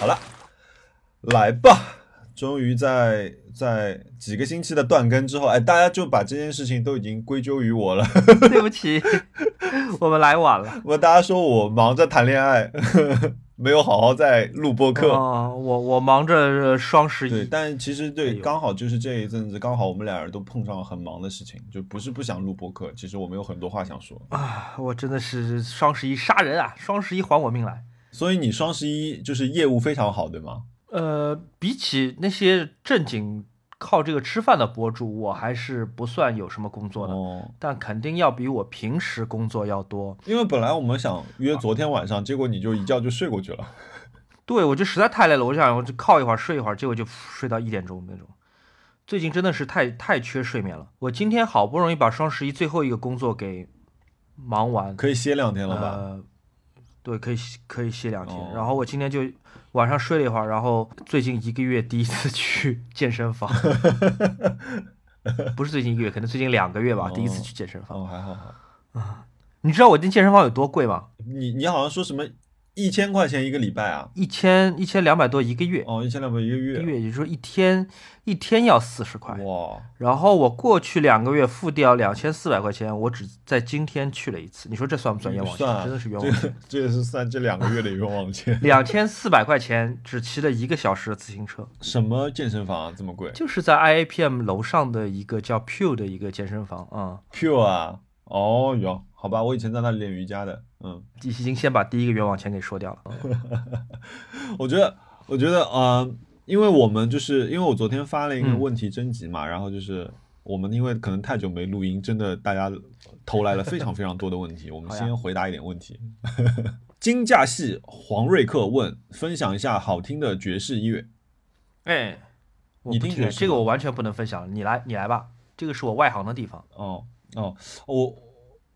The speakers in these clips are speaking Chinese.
好了，来吧。终于在在几个星期的断更之后，哎，大家就把这件事情都已经归咎于我了。对不起，我们来晚了。我大家说我忙着谈恋爱，没有好好在录播课。哦，我我忙着双十对，一。但其实对，刚好就是这一阵子，刚好我们俩人都碰上了很忙的事情，就不是不想录播客，其实我们有很多话想说。啊，我真的是双十一杀人啊！双十一还我命来。所以你双十一就是业务非常好，对吗？呃，比起那些正经靠这个吃饭的博主，我还是不算有什么工作的，哦，但肯定要比我平时工作要多。因为本来我们想约昨天晚上，结果你就一觉就睡过去了。对，我就实在太累了，我就想我就靠一会儿睡一会儿，结果就睡到一点钟那种。最近真的是太太缺睡眠了。我今天好不容易把双十一最后一个工作给忙完，可以歇两天了吧？呃，对，可以歇可以歇两天。哦然后我今天就晚上睡了一会儿，然后最近一个月第一次去健身房，不是最近一个月，可能最近两个月吧，第一次去健身房。哦，还好好。你知道我进健身房有多贵吗？你你好像说什么一千块钱一个礼拜啊？一千一千两百多一个月，哦，一千两百一个月一个月。月也就是说一天一天要四十块。哇，然后我过去两个月付掉两千四百块钱，我只在今天去了一次，你说这算不算冤枉钱？真的是冤枉钱。这也是算这两个月的冤枉钱。两千四百块钱只骑了一个小时的自行车，什么健身房啊，这么贵就是在 IAPM 楼上的一个叫 Pure 的一个健身房啊、？Pure 啊？哦哟，好吧，我以前在那里练瑜伽的。嗯，嗯，已经先把第一个冤枉钱给说掉了。我觉得，我觉得，呃，因为我们就是因为我昨天发了一个嗯问题征集嘛，然后就是我们因为可能太久没录音，真的大家投来了非常非常多的问题，我们先回答一点问题。金价系黄瑞克问：分享一下好听的爵士音乐。哎，我你不听这个听爵士吗我完全不能分享，你来你来吧，这个是我外行的地方。哦哦，我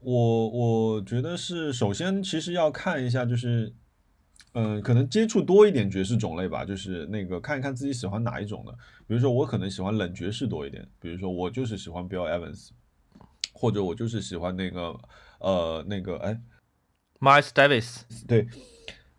我我觉得是，首先其实要看一下，就是，嗯、可能接触多一点爵士种类吧，就是那个看一看自己喜欢哪一种的。比如说我可能喜欢冷爵士多一点，比如说我就是喜欢 Bill Evans，或者我就是喜欢那个呃那个哎 Miles Davis，对，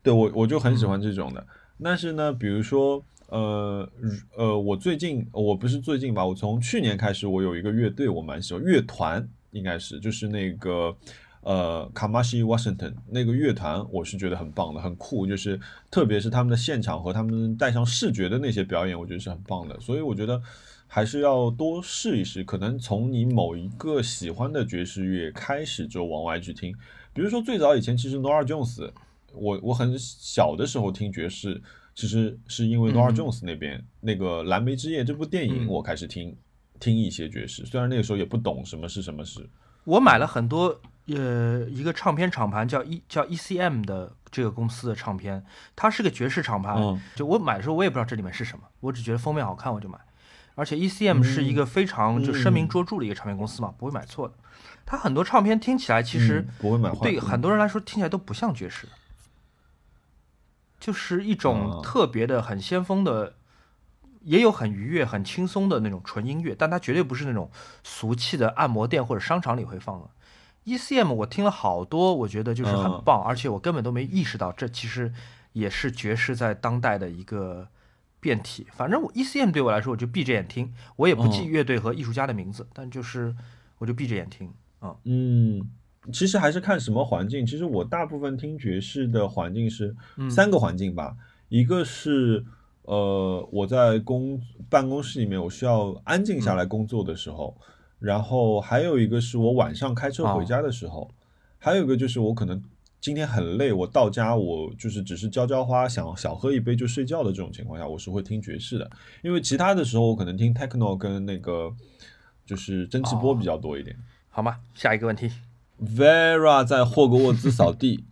对我我就很喜欢这种的。但是呢，比如说，呃如呃，我最近我不是最近吧，我从去年开始，我有一个乐队，我蛮喜欢，乐团应该是就是那个呃卡马西 Washington 那个乐团，我是觉得很棒的，很酷，就是特别是他们的现场和他们带上视觉的那些表演，我觉得是很棒的。所以我觉得。还是要多试一试，可能从你某一个喜欢的爵士乐开始就往外去听，比如说最早以前，其实 Nora Jones，我我很小的时候听爵士，其实是因为 Nora 嗯 Jones 那边、那个《蓝莓之夜》这部电影，嗯我开始听听一些爵士，虽然那个时候也不懂什么是什么是。我买了很多，呃，一个唱片厂牌叫 E 叫 ECM 的这个公司的唱片，它是个爵士厂牌。嗯就我买的时候，我也不知道这里面是什么，我只觉得封面好看，我就买。而且 ECM 是一个非常就声名卓著的一个唱片公司嘛，不会买错的。它很多唱片听起来其实嗯不会买坏，对嗯很多人来说听起来都不像爵士，就是一种啊特别的、很先锋的，也有很愉悦、很轻松的那种纯音乐，但它绝对不是那种俗气的按摩店或者商场里会放的。ECM 我听了好多，我觉得就是很嗯棒，而且我根本都没意识到这其实也是爵士在当代的一个变体。反正我 ECM 对我来说，我就闭着眼听，我也不记嗯乐队和艺术家的名字，但就是我就闭着眼听。啊、嗯，其实还是看什么环境。其实我大部分听爵士的环境是嗯三个环境吧，一个是呃我在公办公室里面，我需要安静下来工作的时候，然后还有一个是我晚上开车回家的时候，还有一个就是我可能。今天很累，我到家我就是只是浇浇花，想小喝一杯就睡觉的这种情况下，我是会听爵士的。因为其他的时候我可能听 techno 跟那个就是蒸汽波比较多一点。好吗？下一个问题。Vera 在霍格沃兹扫地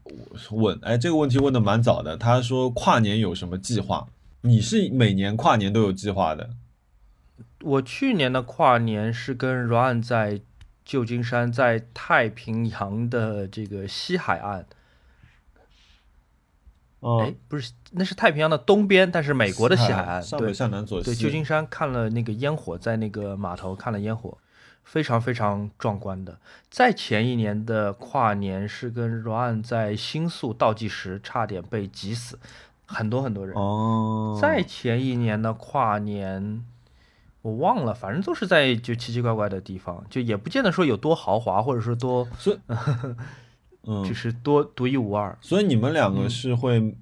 问，哎，这个问题问的蛮早的。他说跨年有什么计划？你是每年跨年都有计划的？我去年的跨年是跟 Ryan 在旧金山，在太平洋的这个西海岸，哦、嗯，不是，那是太平洋的东边，但是美国的西海岸，上北对向南左西。对，旧金山看了那个烟火，在那个码头看了烟火，非常非常壮观的。在前一年的跨年是跟 Ryan 在新宿倒计时，差点被挤死，很多很多人。哦，在前一年的跨年，我忘了，反正都是在就奇奇怪怪的地方，就也不见得说有多豪华，或者说多所以，就嗯，是多独一无二。所以你们两嗯个是会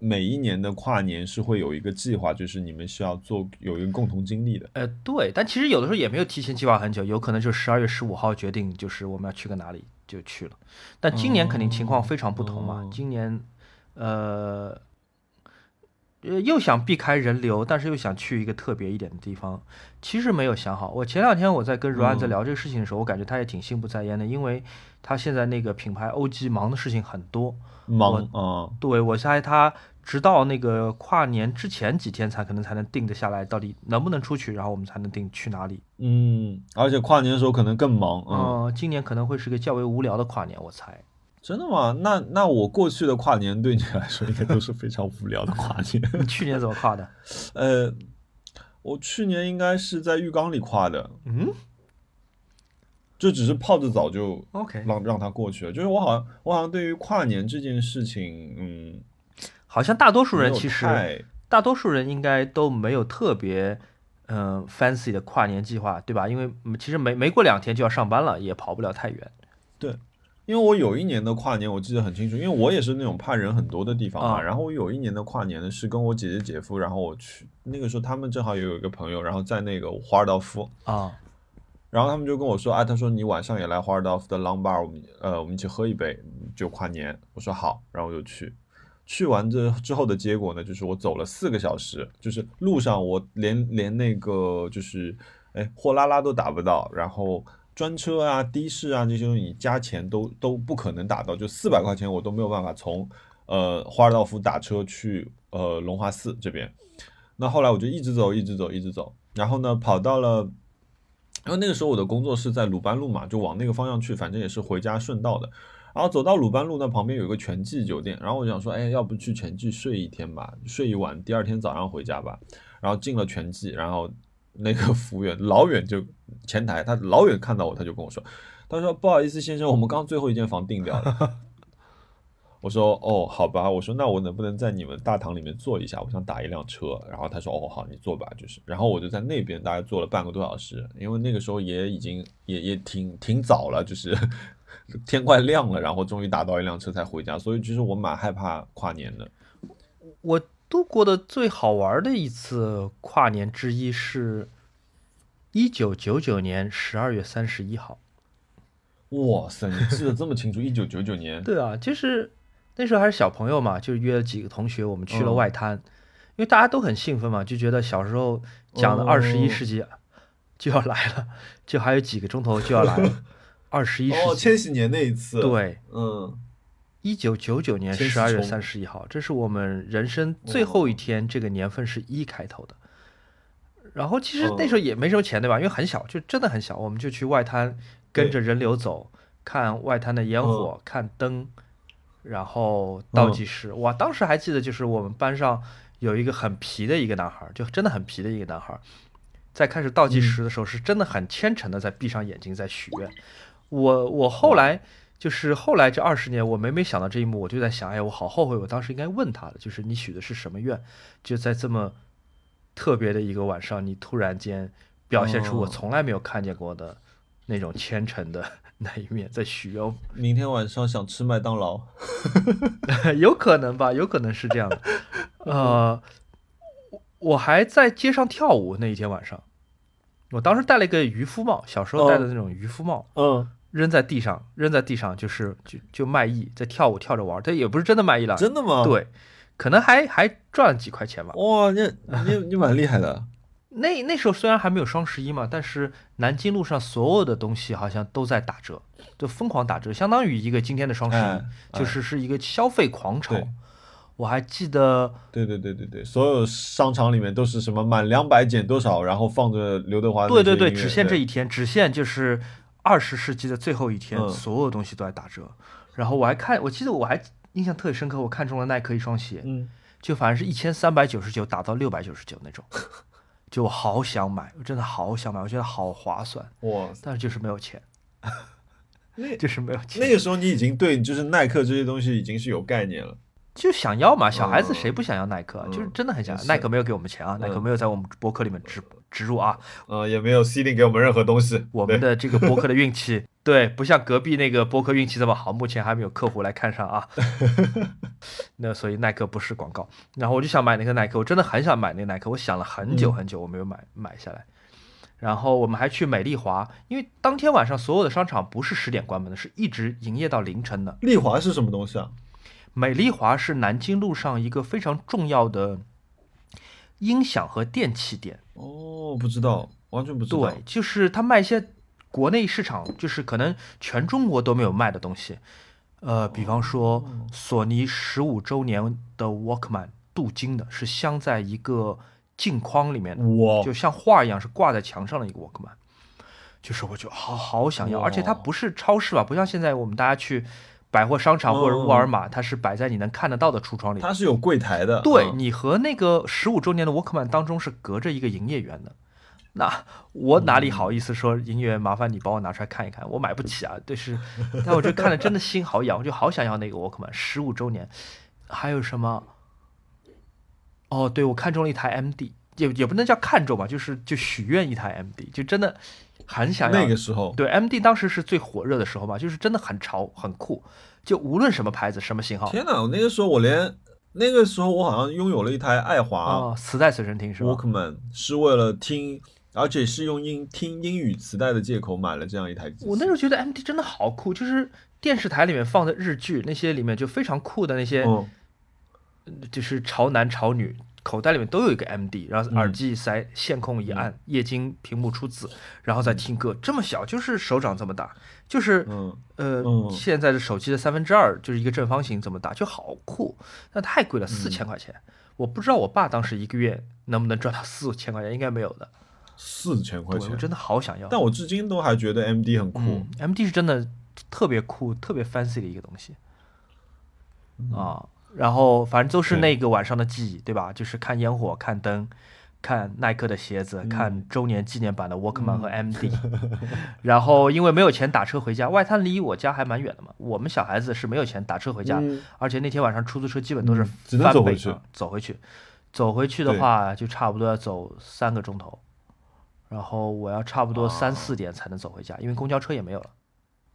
每一年的跨年是会有一个计划，就是你们是要做有一个共同经历的。呃，对，但其实有的时候也没有提前计划很久，有可能就十二月十五号决定，就是我们要去个哪里就去了。但今年肯定情况非常不同嘛，哦今年呃。呃，又想避开人流，但是又想去一个特别一点的地方，其实没有想好。我前两天我在跟 Ryan 在嗯聊这个事情的时候，我感觉他也挺心不在焉的，因为他现在那个品牌 OG 忙的事情很多。忙啊，对我猜他直到那个跨年之前几天才可能才能定得下来，到底能不能出去，然后我们才能定去哪里。嗯，而且跨年的时候可能更忙，嗯，嗯、今年可能会是个较为无聊的跨年，我猜。真的吗？那那我过去的跨年对你来说应该都是非常无聊的跨年。你去年怎么跨的？呃，我去年应该是在浴缸里跨的，嗯就只是泡着澡就，OK，让让它过去了。就是我好像我好像对于跨年这件事情，嗯，好像大多数人其实太大多数人应该都没有特别嗯、fancy 的跨年计划，对吧？因为嗯其实没没过两天就要上班了，也跑不了太远。因为我有一年的跨年我记得很清楚，因为我也是那种怕人很多的地方嘛。啊然后我有一年的跨年呢是跟我姐姐姐夫，然后我去那个时候他们正好也有一个朋友，然后在那个华尔道夫，啊，然后他们就跟我说，啊，他说你晚上也来华尔道夫的 Long Bar，我们呃我们一起喝一杯，就跨年。我说好，然后我就去。去完这之后的结果呢，就是我走了四个小时，就是路上我连连那个就是哎货拉拉都打不到，然后专车啊、的士啊这些东西你加钱都都不可能打到，就四百块钱我都没有办法从呃华尔道夫打车去呃龙华寺这边。那后来我就一直走，一直走，一直走，然后呢跑到了。因为那个时候我的工作是在鲁班路嘛，就往那个方向去，反正也是回家顺道的。然后走到鲁班路那旁边有一个全季酒店，然后我想说，哎，要不去全季睡一天吧，睡一晚，第二天早上回家吧。然后进了全季，然后那个服务员老远就前台，他老远看到我，他就跟我说，他说不好意思先生，我们刚最后一间房订掉了。我说哦，好吧，我说那我能不能在你们大堂里面坐一下？我想打一辆车。然后他说哦，好，你坐吧，就是。然后我就在那边大概坐了半个多小时，因为那个时候也已经也也挺挺早了，就是 天快亮了，然后终于打到一辆车才回家。所以其实我蛮害怕跨年的。我度过的最好玩的一次跨年之一是，一九九九年十二月三十一号。哇塞，你记得这么清楚？一九九九年，对啊，就是那时候还是小朋友嘛，就约了几个同学，我们去了嗯外滩，因为大家都很兴奋嘛，就觉得小时候讲的二十一哦世纪就要来了，就还有几个钟头就要来了，二十一世哦，纪。千禧年那一次，，对，嗯，一九九九年十二月虫三十一号，这是我们人生最后一天，这个年份是一开头的。然后其实那时候也没什么钱，对吧？因为很小，就真的很小，我们就去外滩跟着人流走，看外滩的烟火，看灯，然后倒计时。哇，当时还记得，就是我们班上有一个很皮的一个男孩儿，就真的很皮的一个男孩儿，在开始倒计时的时候，是真的很虔诚的在闭上眼睛在许愿。我我后来就是后来这二十年，我每每想到这一幕，我就在想，哎，我好后悔，我当时应该问他的，就是你许的是什么愿？就在这么特别的一个晚上，你突然间表现出我哦从来没有看见过的那种虔诚的那一面，在许愿，明天晚上想吃麦当劳。有可能吧，有可能是这样的。呃，我我还在街上跳舞那一天晚上，我当时戴了一个渔夫帽，小时候戴的那种渔夫帽。嗯，扔在地上，扔在地上就是就就卖艺，在跳舞跳着玩儿，他也不是真的卖艺了，真的吗？，对，可能还还赚了几块钱吧。哇，你你你蛮厉害的。那那时候虽然还没有双十一嘛，但是南京路上所有的东西好像都在打折，就疯狂打折，相当于一个今天的双十一，哎就是是一个消费狂潮对。我还记得，对对对对对，所有商场里面都是什么满两百减多少，然后放着刘德华的对对对，只限这一天，只限就是二十世纪的最后一天，嗯所有东西都在打折。然后我还看，我记得我还印象特别深刻，我看中了耐克一双鞋，嗯，就反正是一千三百九十九打到六百九十九那种，就我好想买，我真的好想买，我觉得好划算，哇，但是就是没有钱，那就是没有钱。那个时候你已经对就是耐克这些东西已经是有概念了。就想要嘛，小孩子谁不想要耐克？嗯就是真的很想要。耐克没有给我们钱啊，耐克嗯没有在我们博客里面植植入啊。呃，也没有 C 令给我们任何东西。我们的这个博客的运气，对，不像隔壁那个博客运气这么好，目前还没有客户来看上啊。那所以耐克不是广告。然后我就想买那个耐克，我真的很想买那个耐克，我想了很久嗯很久，我没有买买下来。然后我们还去美丽华，因为当天晚上所有的商场不是十点关门的，是一直营业到凌晨的。丽华是什么东西啊？美丽华是南京路上一个非常重要的音响和电器店。哦，不知道，完全不知道。对，就是他卖一些国内市场，就是可能全中国都没有卖的东西。呃，比方说索尼十五周年的 Walkman，镀金的，是镶在一个镜框里面的，哇，就像画一样，是挂在墙上的一个 Walkman。就是我就好好想要，而且它不是超市吧，不像现在我们大家去百货商场或者嗯沃尔玛，它是摆在你能看得到的橱窗里。它是有柜台的。嗯对你和那个十五周年的 Walkman 当中是隔着一个营业员的，那我哪里好意思说营业员麻烦你帮我拿出来看一看，我买不起啊，对是，但我就看了真的心好痒，我就好想要那个 Walkman 十五周年，还有什么？哦，对我看中了一台 MD，也也不能叫看中吧，就是就许愿一台 MD，就真的很想要那个时候，对，MD 当时是最火热的时候嘛，就是真的很潮很酷，就无论什么牌子什么型号天哪！我那个时候我连那个时候我好像拥有了一台爱华哦，磁带随身听是吧？Walkman，是为了听，而且是用英听英语磁带的借口买了这样一台机。我那时候觉得 MD 真的好酷，就是电视台里面放的日剧那些里面就非常酷的那些，嗯就是潮男潮女口袋里面都有一个 MD，然后嗯耳机一塞线控一按，液晶屏幕出字，然后再听歌，这么小，就是手掌这么大，就是嗯，呃嗯现在的手机的三分之二，就是一个正方形这么大，就好酷，那太贵了，嗯四千块钱。我不知道我爸当时一个月能不能赚到四千块钱，应该没有的。四千块钱，对我真的好想要。但我至今都还觉得 MD 很酷。嗯，MD 是真的特别酷、特别 fancy 的一个东西啊。然后反正都是那个晚上的记忆，对吧？就是看烟火、看灯、看耐克的鞋子、看周年纪念版的 Walkman 和 MD。然后因为没有钱打车回家，外滩离我家还蛮远的嘛，我们小孩子是没有钱打车回家，嗯。而且那天晚上出租车基本都是嗯只能翻走回去。走回去，走回去的话就差不多要走三个钟头，然后我要差不多三啊四点才能走回家，因为公交车也没有了。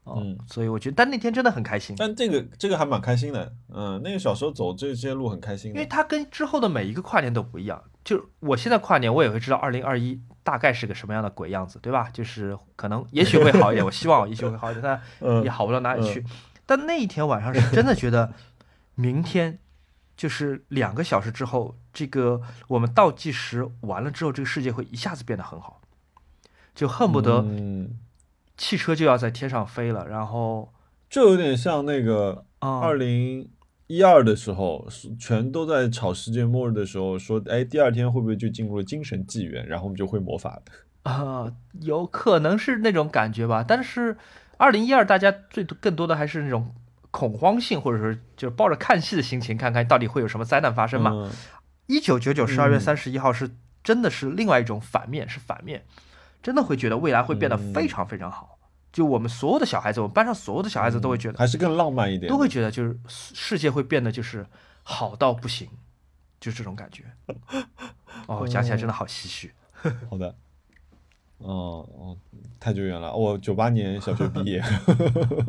哦，嗯所以我觉得，但那天真的很开心，但这个这个还蛮开心的，嗯，那个小时候走这些路很开心的。因为它跟之后的每一个跨年都不一样。就我现在跨年，我也会知道二零二一大概是个什么样的鬼样子，对吧？就是可能也许会好一点，我希望也许会好一点，但嗯也好不到哪里去。但那一天晚上是真的觉得，明天就是两个小时之后，这个我们倒计时完了之后，这个世界会一下子变得很好，就恨不得嗯，汽车就要在天上飞了，然后就有点像那个啊、二零一二的时候，是全都在吵世界末日的时候，说，哎，第二天会不会就进入了精神纪元，然后我们就会魔法了？啊、有可能是那种感觉吧。但是二零一二大家最多更多的还是那种恐慌性，或者说就是抱着看戏的心情，看看到底会有什么灾难发生嘛。嗯一九九九十二月嗯三十一号是真的是另外一种反面，是反面，真的会觉得未来会变得嗯非常非常好。就我们所有的小孩子，我们班上所有的小孩子都会觉得，还是更浪漫一点，都会觉得就是世界会变得就是好到不行，就是这种感觉。哦，讲起来真的好唏嘘。好的。哦哦，太久远了，我九八年小学毕业。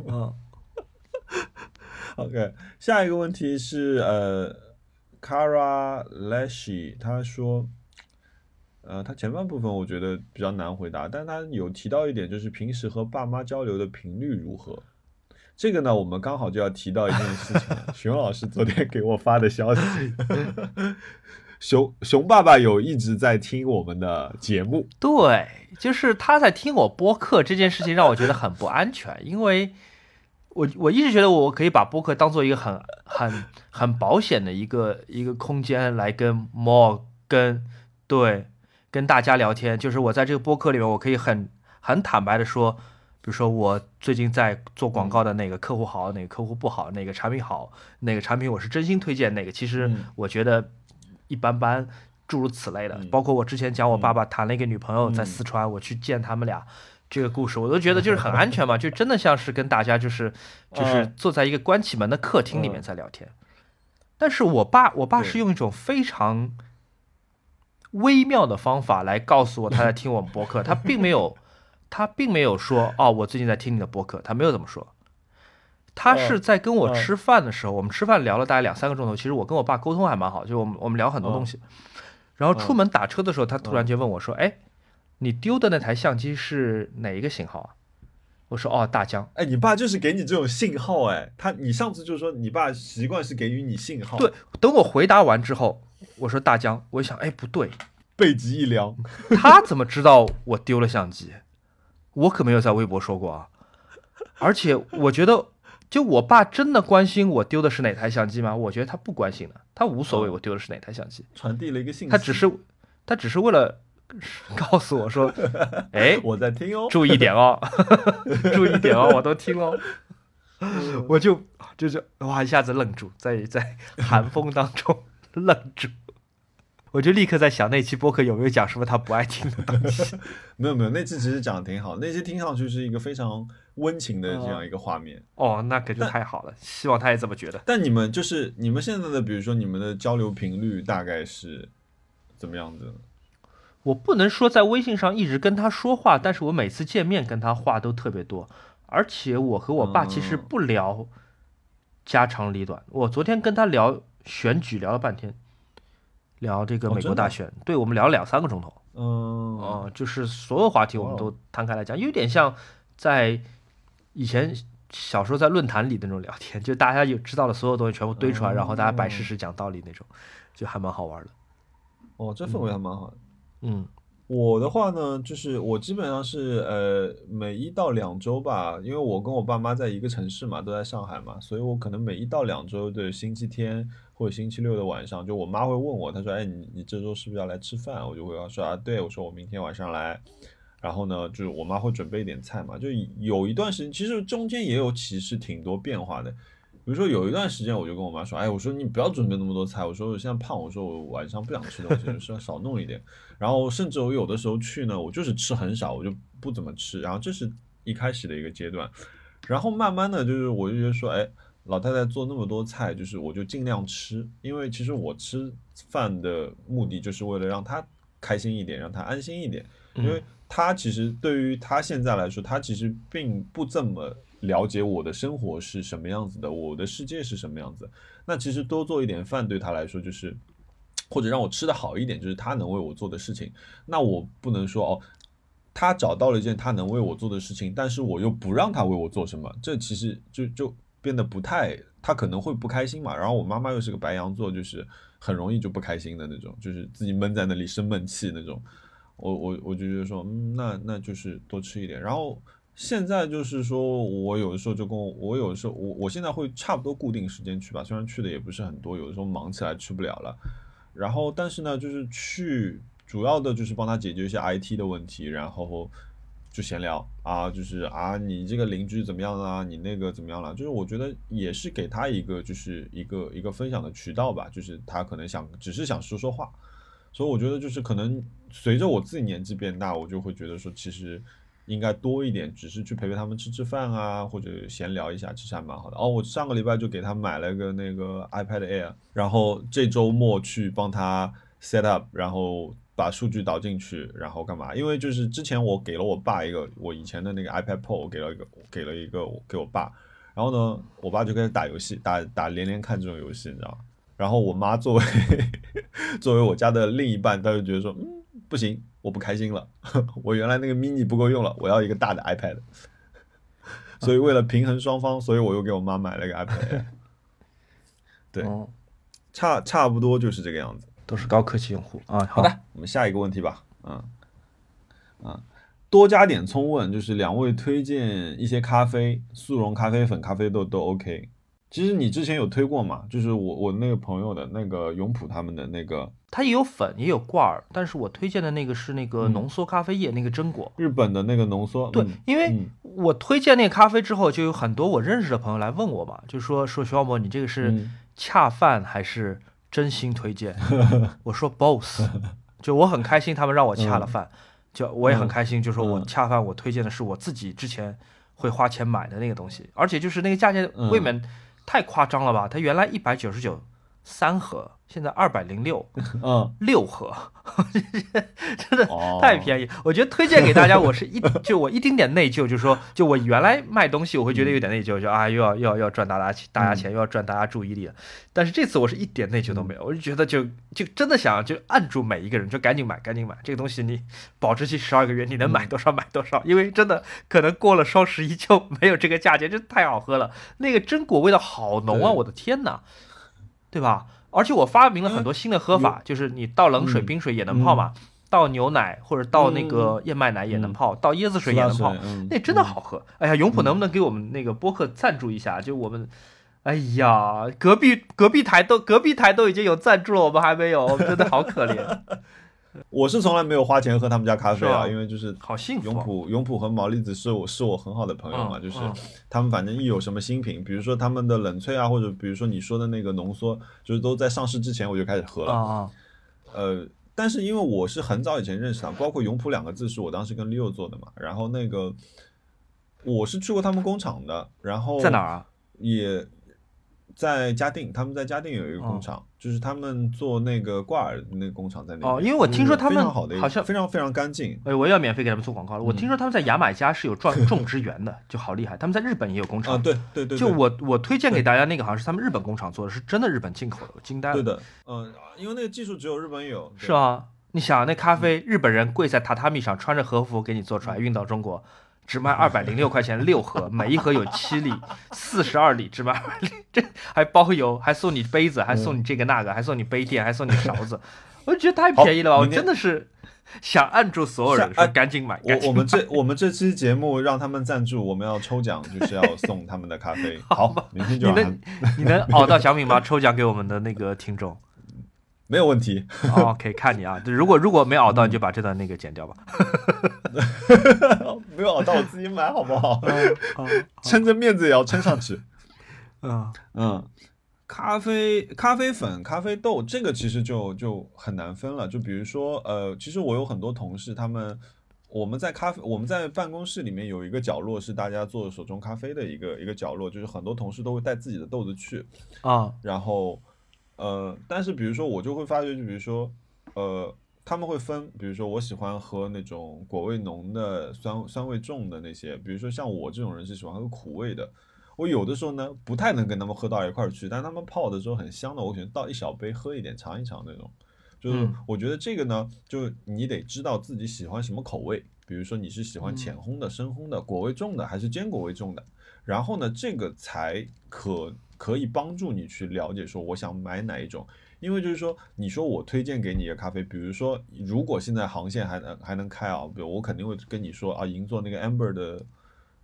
嗯 OK，下一个问题是呃，Kara Leshi，他说，呃，他前半部分我觉得比较难回答，但他有提到一点，就是平时和爸妈交流的频率如何。这个呢，我们刚好就要提到一件事情了。熊老师昨天给我发的消息，熊熊爸爸有一直在听我们的节目，对，就是他在听我播客这件事情让我觉得很不安全，因为我我一直觉得我可以把播客当做一个很很很保险的一个一个空间来跟 more 跟对跟大家聊天，就是我在这个播客里面，我可以很很坦白的说，比如说我最近在做广告的哪个客户好，哪个客户不好，哪个产品好，哪个产品我是真心推荐，哪个其实嗯我觉得一般般，诸如此类的。嗯包括我之前讲我爸爸谈了一个女朋友在嗯四川，我去见他们俩。这个故事我都觉得就是很安全嘛，就真的像是跟大家就是就是嗯坐在一个关起门的客厅里面嗯在聊天。但是我爸，我爸是用一种非常微妙的方法来告诉我他在听我们播客，他并没有，他并没有说哦，我最近在听你的播客，他没有这么说。他是在跟我嗯吃饭的时候，我们吃饭聊了大概两三个钟头。其实我跟我爸沟通还蛮好，就我们我们聊很多东西。然后出门打车的时候，他突然间问我说：“哎，你丢的那台相机是哪一个型号啊？”我说：“哦，大疆。”哎，你爸就是给你这种信号，哎，他你上次就说你爸习惯是给予你信号，对，等我回答完之后，我说大江，我一想，哎，不对，背脊一凉，他怎么知道我丢了相机？我可没有在微博说过啊。而且我觉得，就我爸真的关心我丢的是哪台相机吗？我觉得他不关心的，他无所谓我丢的是哪台相机，传递了一个信息，他只是他只是为了告诉我说，哎，我在听哦，注意点哦，注意点哦，我都听哦。我就就是哇，一下子愣住，在在寒风当中愣住，我就立刻在想那期播客有没有讲什么他不爱听的东西。没有没有，那期其实讲的挺好，那期听上去是一个非常温情的这样一个画面。哦，那可就太好了，希望他也这么觉得。但你们就是你们现在的，比如说你们的交流频率大概是怎么样子的？我不能说在微信上一直跟他说话，但是我每次见面跟他话都特别多，而且我和我爸其实嗯不聊家长里短。我昨天跟他聊选举聊了半天，聊这个美国大选，对我们聊了两三个钟头。嗯，哦、就是所有话题我们都摊开来讲，有点像在以前小时候在论坛里的那种聊天，就大家有知道的所有东西全部堆出来，然后大家摆事实讲道理那种，就还蛮好玩的。哦，这氛围还蛮好的。嗯我的话呢，就是我基本上是呃每一到两周吧，因为我跟我爸妈在一个城市嘛，都在上海嘛，所以我可能每一到两周的星期天或者星期六的晚上，就我妈会问我，她说：“哎，你你这周是不是要来吃饭？”我就会说：“啊，对，我说我明天晚上来。”然后呢，就是我妈会准备一点菜嘛，就有一段时间，其实中间也有其实挺多变化的。比如说有一段时间，我就跟我妈说：“哎，我说你不要准备那么多菜，我说我现在胖，我说我晚上不想吃东西，就是要少弄一点。”然后甚至我有的时候去呢，我就是吃很少，我就不怎么吃。然后这是一开始的一个阶段，然后慢慢的就是我就觉得说，哎，老太太做那么多菜，就是我就尽量吃，因为其实我吃饭的目的就是为了让她开心一点，让她安心一点，因为她其实对于她现在来说，她其实并不这么了解我的生活是什么样子的，我的世界是什么样子。那其实多做一点饭对她来说就是。或者让我吃的好一点，就是他能为我做的事情。那我不能说哦，他找到了一件他能为我做的事情，但是我又不让他为我做什么，这其实就就变得不太，他可能会不开心嘛。然后我妈妈又是个白羊座，就是很容易就不开心的那种，就是自己闷在那里生闷气那种。我我我就觉得说，嗯，那那就是多吃一点。然后现在就是说我有的时候就跟我，我有的时候我我现在会差不多固定时间去吧，虽然去的也不是很多，有的时候忙起来去不了了。然后，但是呢，就是去主要的就是帮他解决一些 IT 的问题，然后就闲聊啊，就是啊，你这个邻居怎么样啊？你那个怎么样了？就是我觉得也是给他一个就是一个一个分享的渠道吧，就是他可能想只是想说说话，所以我觉得就是可能随着我自己年纪变大，我就会觉得说其实。应该多一点，只是去陪陪他们吃吃饭啊，或者闲聊一下，其实还蛮好的。哦，我上个礼拜就给他买了个那个 iPad Air，然后这周末去帮他 set up，然后把数据导进去，然后干嘛？因为就是之前我给了我爸一个我以前的那个 iPad Pro，我给了一个给了一个给我爸，然后呢，我爸就开始打游戏，打打连连看这种游戏，你知道吗？然后我妈作为 作为我家的另一半，她就觉得说，嗯，不行。我不开心了，我原来那个 mini 不够用了，我要一个大的 iPad。所以为了平衡双方，所以我又给我妈买了一个 iPad。对，哦，差差不多就是这个样子。都是高科技用户啊。好的，我们下一个问题吧。嗯，啊，多加点葱问，就是两位推荐一些咖啡，速溶咖啡粉、咖啡豆都 OK。其实你之前有推过嘛？就是我我那个朋友的那个永璞他们的那个，它也有粉，也有罐儿，但是我推荐的那个是那个浓缩咖啡液，那个榛果。日本的那个浓缩。对嗯，因为嗯我推荐那个咖啡之后，就有很多我认识的朋友来问我嘛，就说说徐浩博，你这个是嗯恰饭还是真心推荐？我说 both，就我很开心他们让我恰了饭，就我也很开心，就说我嗯恰饭，我推荐的是我自己之前会花钱买的那个东西，而且就是那个价钱嗯未免太夸张了吧？它原来一百九十九三盒，现在二百零六，嗯，六盒，真的哦太便宜。我觉得推荐给大家，我是一 就我一丁点内疚，就是说，就我原来卖东西，我会觉得有点内疚，就啊又要又要又要赚大家钱大家钱，又要赚大家注意力了。但是这次我是一点内疚都没有，我就觉得就就真的想就按住每一个人，就赶紧买，赶紧买这个东西，你保质期十二个月，你能买多少买多少，因为真的可能过了双十一就没有这个价钱，真的太好喝了。那个榛果味道好浓啊，我的天哪！对吧？而且我发明了很多新的喝法，就是你倒冷水、嗯。冰水也能泡嘛，倒牛奶或者倒那个燕麦奶也能泡，倒椰子水也能泡，嗯。那真的好喝。哎呀，永普能不能给我们那个播客赞助一下？就我们，哎呀，隔壁隔壁台都隔壁台都已经有赞助了，我们还没有，真的好可怜，我是从来没有花钱喝他们家咖啡啊，因为就是好幸福啊。永普永普和毛利子是我是我很好的朋友嘛，就是他们反正一有什么新品，比如说他们的冷萃啊，或者比如说你说的那个浓缩，就是都在上市之前我就开始喝了。呃，但是因为我是很早以前认识他，包括永普两个字是我当时跟 Leo 做的嘛，然后那个我是去过他们工厂的，然后在哪儿啊？也在嘉定，他们在嘉定有一个工厂，就是他们做那个挂耳那个工厂在那边。哦因为我听说他们好的，好像非常非常干净。哎，我也要免费给他们做广告了。我嗯听说他们在牙买加是有种种植园的，就好厉害。他们在日本也有工厂啊，对对对，对就我我推荐给大家那个好像是他们日本工厂做的，是真的日本进口的，我惊呆了。对的，嗯、因为那个技术只有日本有，是啊，你想那咖啡，日本人跪在榻榻米上穿着和服给你做出来，运到中国，只卖二百零六块钱六盒，每一盒有七粒，四十二粒，只卖二粒 这还包邮，还送你杯子，还送你这个那个，还送你杯垫，还送你勺子，我就觉得太便宜了吧！我真的是想按住所有人说赶紧买，我我们这我们这期节目让他们赞助，我们要抽奖，就是要送他们的咖啡。好，明天就你能你能熬到奖品吗？抽奖给我们的那个听众。没有问题。哦，可以看你啊，如果如果没熬到，你就把这段那个剪掉吧。没有熬到我自己买好不好？嗯撑着面子也要撑上去。嗯嗯，咖啡、咖啡粉、咖啡豆，这个其实就就很难分了。就比如说，呃，其实我有很多同事，他们我们在咖啡，我们在办公室里面有一个角落是大家做手冲咖啡的一个一个角落，就是很多同事都会带自己的豆子去，啊然后呃，但是比如说我就会发觉，就比如说呃。他们会分，比如说我喜欢喝那种果味浓的、酸酸味重的那些，比如说像我这种人是喜欢喝苦味的，我有的时候呢不太能跟他们喝到一块儿去，但他们泡的时候很香的，我可能倒一小杯喝一点尝一尝那种。就是嗯我觉得这个呢，就你得知道自己喜欢什么口味，比如说你是喜欢嗯浅烘的、深烘的、果味重的，还是坚果味重的，然后呢，这个才可可以帮助你去了解说我想买哪一种。因为就是说，你说我推荐给你的咖啡，比如说，如果现在航线还能还能开啊，比如我肯定会跟你说啊，银座那个 Amber 的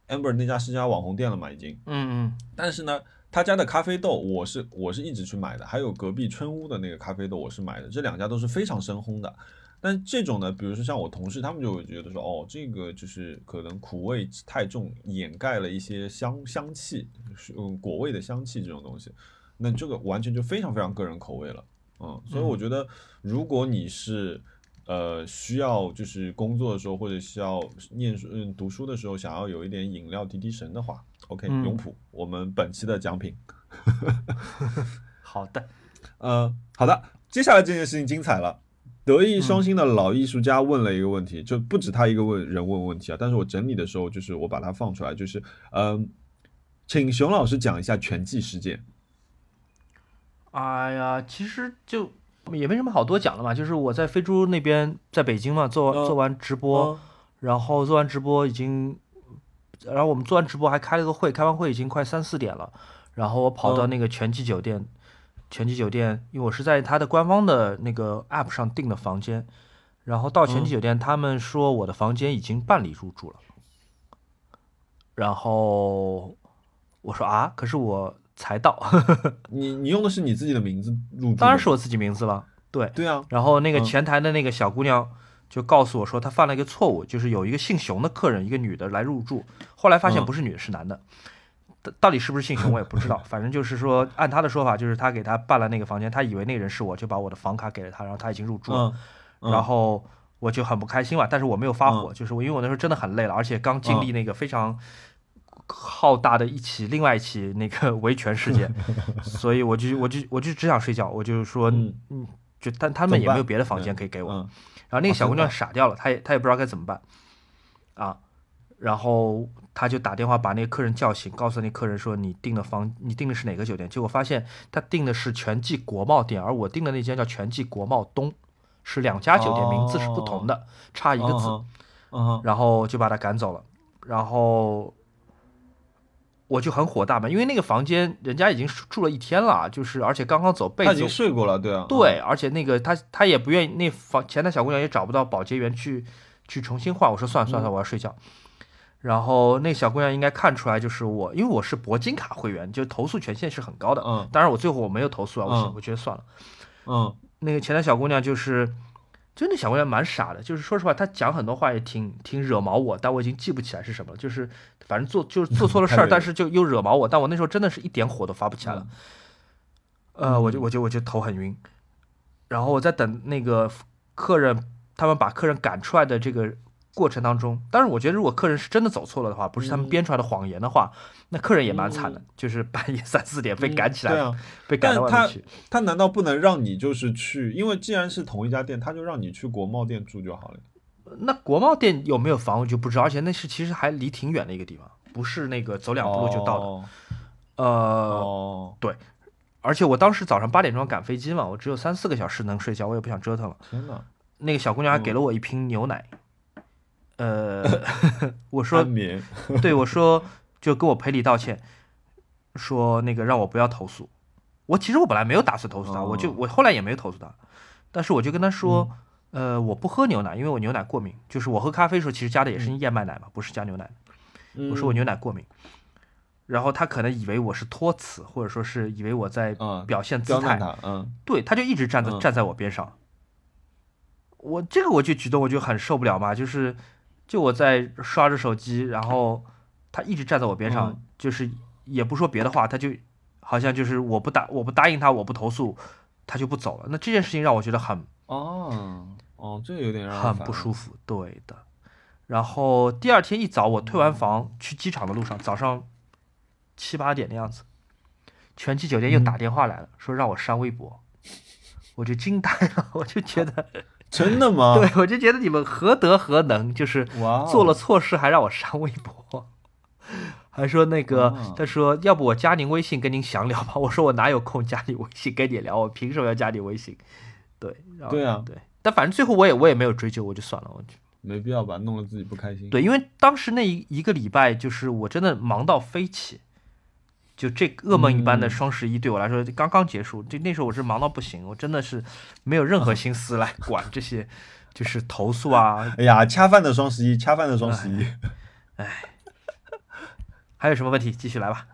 Amber 那家是家网红店了嘛，已经。嗯嗯但是呢，他家的咖啡豆我是我是一直去买的，还有隔壁春屋的那个咖啡豆我是买的，这两家都是非常深烘的。但这种呢，比如说像我同事，他们就会觉得说，哦，这个就是可能苦味太重，掩盖了一些香香气，是嗯果味的香气这种东西。那这个完全就非常非常个人口味了，嗯，所以我觉得如果你是呃需要就是工作的时候或者需要念书嗯读书的时候想要有一点饮料提提神的话，OK，嗯永璞，我们本期的奖品。好的，呃，好的，接下来这件事情精彩了。德艺双馨的老艺术家问了一个问题，就不止他一个问人问问题啊，但是我整理的时候，就是我把它放出来，就是嗯、请熊老师讲一下拳击事件。哎呀，其实就也没什么好多讲的嘛，就是我在飞猪那边，在北京嘛，做嗯。做完直播，然后做完直播已经，然后我们做完直播还开了个会，开完会已经快三四点了，然后我跑到嗯。那个全季酒店，全季酒店，因为我是在他的官方的那个 app 上订的房间，然后到全季嗯酒店，他们说我的房间已经办理入住了，然后我说啊，可是我才到，你你用的是你自己的名字入住？当然是我自己名字了，对，对啊，然后那个嗯。前台的那个小姑娘就告诉我说，她犯了一个错误，就是有一个姓熊的客人，一个女的来入住，后来发现嗯。不是女的，是男的。到到底是不是姓熊我也不知道，反正就是说，按他的说法，就是他给他办了那个房间，他以为那个人是我，就把我的房卡给了他，然后他已经入住了，嗯，嗯然后我就很不开心嘛，但是我没有发火，嗯就是我因为我那时候真的很累了，而且刚经历那个非常浩大的一起另外一起那个 维权事件，所以我就我就我就只想睡觉，我就说嗯嗯，就但他们也没有别的房？间可以给我，嗯。然后那个小姑娘傻掉了，她也她也不知道该怎么办，啊，然后她就打电话把那个客人叫醒，告诉那客人说你订的房你订的是哪个酒店？结果发现他订的是全季国贸店，而我订的那间叫全季国贸东，是两家酒店，名字是不同的，差一个字。嗯然后就把他赶走了，然后我就很火大嘛，因为那个房间人家已经住了一天了，就是而且刚刚走被子他已经睡过了，对啊，对，而且那个他他也不愿意，那房前台小姑娘也找不到保洁员去去重新换。我说算了算了，嗯我要睡觉。然后那小姑娘应该看出来，就是我，因为我是铂金卡会员，就投诉权限是很高的。嗯当然我最后我没有投诉啊，我嗯我觉得算了。嗯那个前台小姑娘就是，就那小姑娘蛮傻的，就是说实话，她讲很多话也挺挺惹毛我，但我已经记不起来是什么了。就是反正做就是做错了 事儿，但是就又惹毛我，但我那时候真的是一点火都发不起来了。呃，我就嗯我就我就头很晕，然后我在等那个客人，他们把客人赶出来的这个过程当中，当然我觉得如果客人是真的走错了的话，不是他们嗯编出来的谎言的话，那客人也蛮惨的嗯，就是半夜三四点被赶起来，对啊，被赶到外面去。他难道不能让你就是去？因为既然是同一家店，他就让你去国贸店住就好了。那国贸店有没有房我就不知道，而且那是其实还离挺远的一个地方，不是那个走两步路就到的。哦呃，哦，而且我当时早上八点钟赶飞机嘛，我只有三四个小时能睡觉，我也不想折腾了。天呐！那个小姑娘还给嗯了我一瓶牛奶，呃，我说。对我说就跟我赔礼道歉，说那个让我不要投诉。我其实我本来没有打算投诉他，我就哦我后来也没有投诉他，但是我就跟他说，呃，我不喝牛奶，因为我牛奶过敏。就是我喝咖啡的时候，其实加的也是燕麦奶嘛，不是加牛奶。我说我牛奶过敏，然后他可能以为我是托词，或者说是以为我在嗯表现姿态，嗯对，他就一直站在嗯站在我边上。我这个我就举动我就很受不了嘛，就是就我在刷着手机，然后他一直站在我边上，嗯就是也不说别的话，他就好像就是我不答我不答应他，我不投诉，他就不走了。那这件事情让我觉得很哦哦，这个有点让人很不舒服，对的。然后第二天一早，我退完房去机场的路上，早上七八点的样子，全季酒店又打电话来了，说让我删微博，我就惊呆了，我就觉得，真的吗？对我就觉得你们何德何能，就是做了错事还让我删微博，还说那个哦，他说要不我加您微信跟您详聊吧，我说我哪有空加你微信跟你聊，我凭什么要加你微信？对，然后对啊对，但反正最后我也我也没有追究，我就算了，我就。没必要吧，弄得自己不开心。对，因为当时那一一个礼拜，就是我真的忙到飞起，就这噩梦一般的嗯双十一对我来说刚刚结束，就那时候我是忙到不行，我真的是没有任何心思来管这些，就是投诉啊，哎呀，恰饭的双十一，恰饭的双十一。哎还有什么问题继续来吧。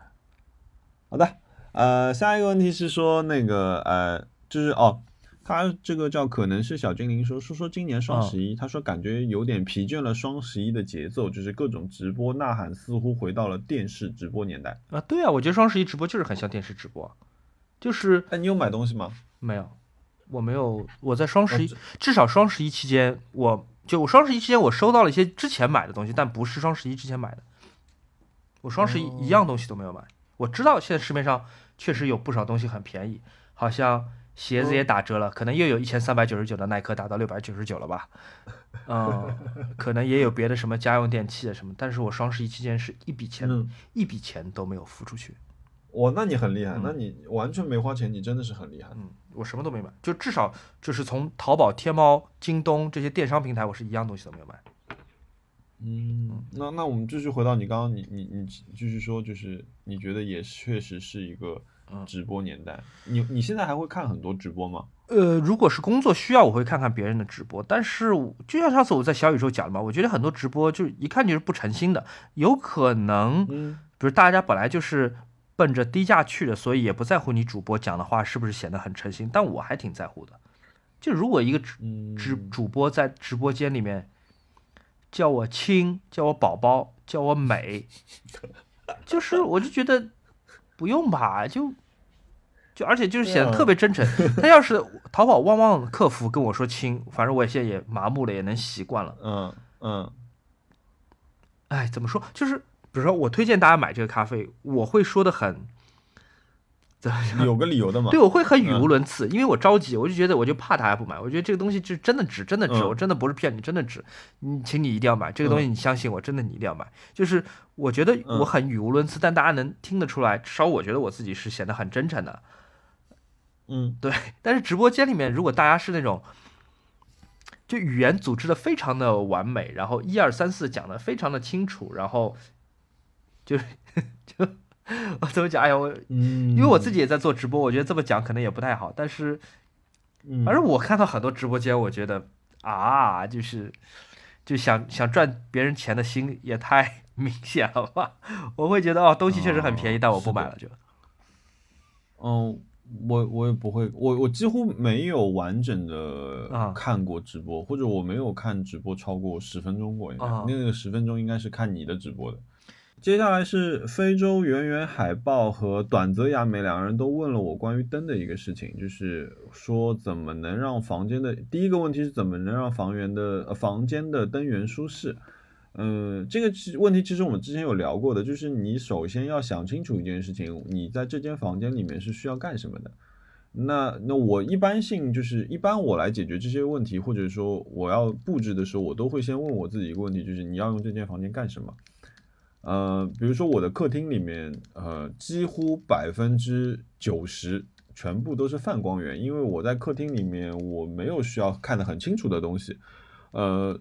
好的，呃，下一个问题是说那个呃，就是哦，他这个叫可能是小精灵说说说今年双十一，他说感觉有点疲倦了双十一的节奏，就是各种直播呐喊，似乎回到了电视直播年代。啊，对啊，我觉得双十一直播就是很像电视直播，就是哎，你有买东西吗？没有，我没有，我在双十一，哦至少双十一期间，我就我双十一期间我收到了一些之前买的东西，但不是双十一之前买的。我双十一哦一样东西都没有买。我知道现在市面上确实有不少东西很便宜，好像鞋子也打折了，可能又有一千三百九十九的耐克打到六百九十九了吧。嗯，可能也有别的什么家用电器啊什么，但是我双十一期间是一笔钱、嗯，一笔钱都没有付出去。哇，那你很厉害，嗯那你完全没花钱，你真的是很厉害。嗯，我什么都没买，就至少就是从淘宝、天猫、京东这些电商平台，我是一样东西都没有买。嗯，那那我们继续回到你刚刚你你你继续说，就是你觉得也确实是一个嗯直播年代。你你现在还会看很多直播吗？呃，如果是工作需要，我会看看别人的直播，但是就像上次我在小宇宙讲的嘛，我觉得很多直播就一看就是不诚心的，有可能，嗯比如大家本来就是奔着低价去的，所以也不在乎你主播讲的话是不是显得很诚心，但我还挺在乎的。就如果一个直嗯，直主播在直播间里面叫我亲，叫我宝宝，叫我美，就是我就觉得不用吧，就就而且就是显得特别真诚。他要是淘宝旺旺客服跟我说亲，反正我也现在也麻木了，也能习惯了。嗯嗯哎，怎么说？就是比如说我推荐大家买这个咖啡，我会说的很，怎么讲？有个理由的嘛。对，我会很语无伦次，因为我着急，我就觉得我就怕大家不买，我觉得这个东西就真的值，真的值，嗯我真的不是骗你，真的值，你请你一定要买这个东西，你相信我，真的你一定要买。就是我觉得嗯我很语无伦次，但大家能听得出来，至少我觉得我自己是显得很真诚的。嗯对，但是直播间里面，如果大家是那种，就语言组织的非常的完美，然后一二三四讲的非常的清楚，然后就是 就我怎么讲？哎呀，我嗯，因为我自己也在做直播，我觉得这么讲可能也不太好，但是嗯，反正我看到很多直播间，我觉得啊，就是就想想赚别人钱的心也太 明显了吧？我会觉得哦，东西确实很便宜，哦但我不买了就。嗯，我我也不会，我我几乎没有完整啊的看过直播，或者我没有看直播超过十分钟过，应该、啊那个十分钟应该是看你的直播的。接下来是非洲圆圆海豹和短泽雅美两个人都问了我关于灯的一个事情，就是说怎么能让房间的第一个问题是怎么能让房源的房间的灯源舒适。嗯，这个其问题其实我们之前有聊过的，就是你首先要想清楚一件事情，你在这间房间里面是需要干什么的。那那我一般性就是一般我来解决这些问题，或者说我要布置的时候，我都会先问我自己一个问题，就是你要用这间房间干什么？呃，比如说我的客厅里面，呃，几乎百分之九十全部都是泛光源，因为我在客厅里面我没有需要看得很清楚的东西，呃，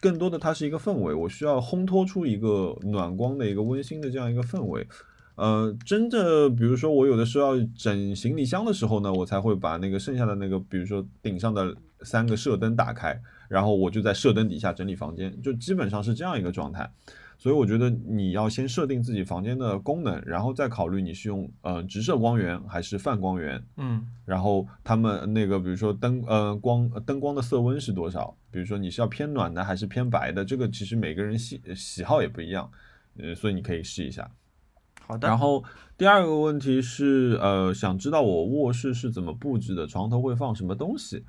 更多的它是一个氛围，我需要烘托出一个暖光的一个温馨的这样一个氛围。呃，真的，比如说我有的时候要整行李箱的时候呢，我才会把那个剩下的那个，比如说顶上的三个射灯打开，然后我就在射灯底下整理房间，就基本上是这样一个状态。所以我觉得你要先设定自己房间的功能，然后再考虑你是用呃直射光源还是泛光源，嗯然后他们那个比如说灯呃光灯光的色温是多少，比如说你是要偏暖的还是偏白的，这个其实每个人喜喜好也不一样，呃，所以你可以试一下。好的。然后第二个问题是，呃，想知道我卧室是怎么布置的，床头会放什么东西？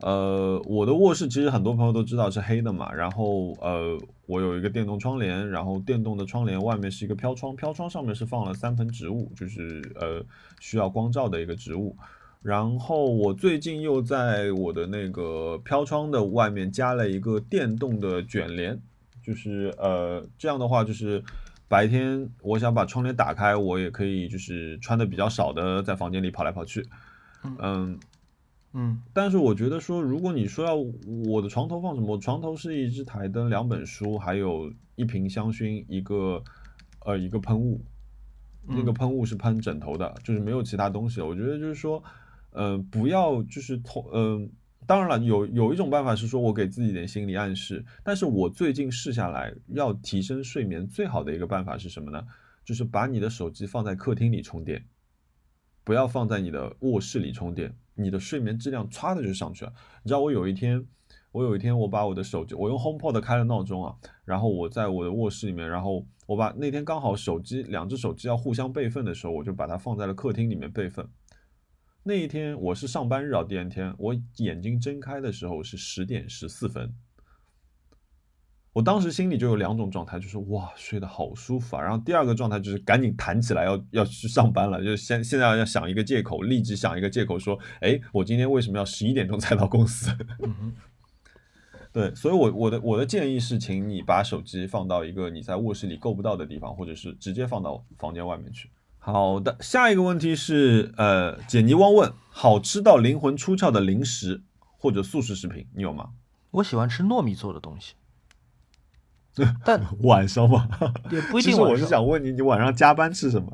呃，我的卧室其实很多朋友都知道是黑的嘛，然后呃，我有一个电动窗帘，然后电动的窗帘外面是一个飘窗，飘窗上面是放了三盆植物，就是呃需要光照的一个植物。然后我最近又在我的那个飘窗的外面加了一个电动的卷帘，就是呃这样的话就是白天我想把窗帘打开，我也可以就是穿的比较少的在房间里跑来跑去，嗯。嗯但是我觉得说，如果你说要我的床头放什么，我床头是一只台灯、两本书，还有一瓶香薰，一个呃一个喷雾，那个嗯喷雾是喷枕头的，就是没有其他东西。我觉得就是说，呃，不要就是头，嗯、当然了，有有一种办法是说我给自己点心理暗示，但是我最近试下来，要提升睡眠最好的一个办法是什么呢？就是把你的手机放在客厅里充电，不要放在你的卧室里充电，你的睡眠质量歘的就上去了。你知道我有一天，我有一天我把我的手机，我用 HomePod 开了闹钟啊，然后我在我的卧室里面，然后我把那天刚好手机两只手机要互相备份的时候，我就把它放在了客厅里面备份。那一天我是上班日啊，第二天我眼睛睁开的时候是十点十四分。我当时心里就有两种状态，就是哇睡得好舒服啊，然后第二个状态就是赶紧弹起来要要去上班了，就是现现在要想一个借口，立即想一个借口说，哎，我今天为什么要十一点钟才到公司？对，所以我我的我的建议是，请你把手机放到一个你在卧室里够不到的地方，或者是直接放到房间外面去。好的，下一个问题是，呃，简尼汪问，好吃到灵魂出窍的零食或者速食食品，你有吗？我喜欢吃糯米做的东西，但晚上吗？也不一其实我是。想问你，你晚上加班吃什么？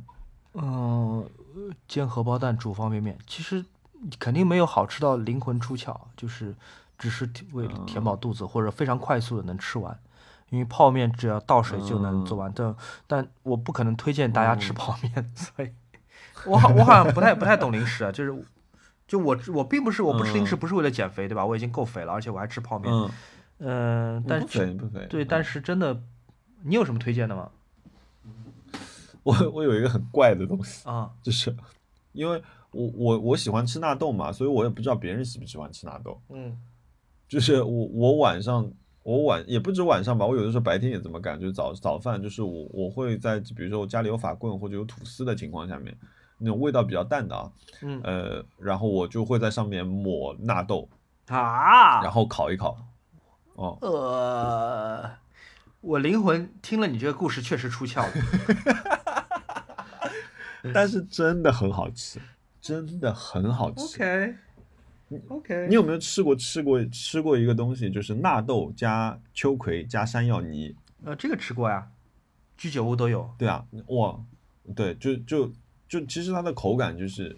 嗯、煎荷包蛋、煮方便面，其实肯定没有好吃到灵魂出窍，就是只是为了填饱肚子，或者非常快速的能吃完。因为泡面只要倒水就能做完，但但我不可能推荐大家吃泡面，所以 我好我好像不太不太懂零食啊，就是就我我并不是我不吃零食嗯不是为了减肥对吧？我已经够肥了，而且我还吃泡面，嗯，嗯、但不肥不肥。对，但是真的，你有什么推荐的吗？我 我有一个很怪的东西，啊，就是因为我我我喜欢吃纳豆嘛，所以我也不知道别人喜不喜欢吃纳豆。嗯就是我我晚上我晚也不止晚上吧，我有的时候白天也这么干，就是早早饭，就是我我会在比如说我家里有法棍或者有吐司的情况下面，那种味道比较淡的啊，嗯呃，然后我就会在上面抹纳豆，啊，然后烤一烤。哦，呃，我灵魂听了你这个故事确实出窍了。但是真的很好吃，真的很好吃。OK OK，你有没有吃过吃过吃过一个东西，就是纳豆加秋葵加山药泥？呃这个吃过呀，居酒屋都有。对啊，哇，对，就就就其实它的口感就是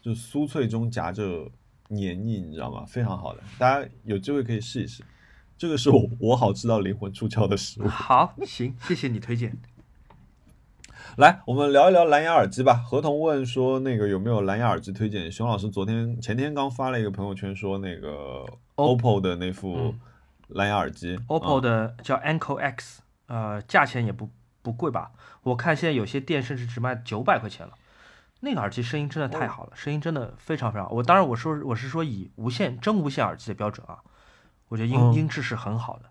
就酥脆中夹着黏腻，你知道吗？非常好的，大家有机会可以试一试。这个是我我好吃到灵魂出窍的食物。好，行，谢谢你推荐。来，我们聊一聊蓝牙耳机吧。合同问说那个有没有蓝牙耳机推荐？熊老师昨天前天刚发了一个朋友圈说那个 OPPO 的那副蓝牙耳机 OPPO 啊的叫 Anko X，呃，价钱也不不贵吧？我看现在有些店甚至只卖九百块钱了。那个耳机声音真的太好了，声音真的非常非常好。我当然我说我是说以无线真无线耳机的标准啊，我觉得音、嗯音质是很好的，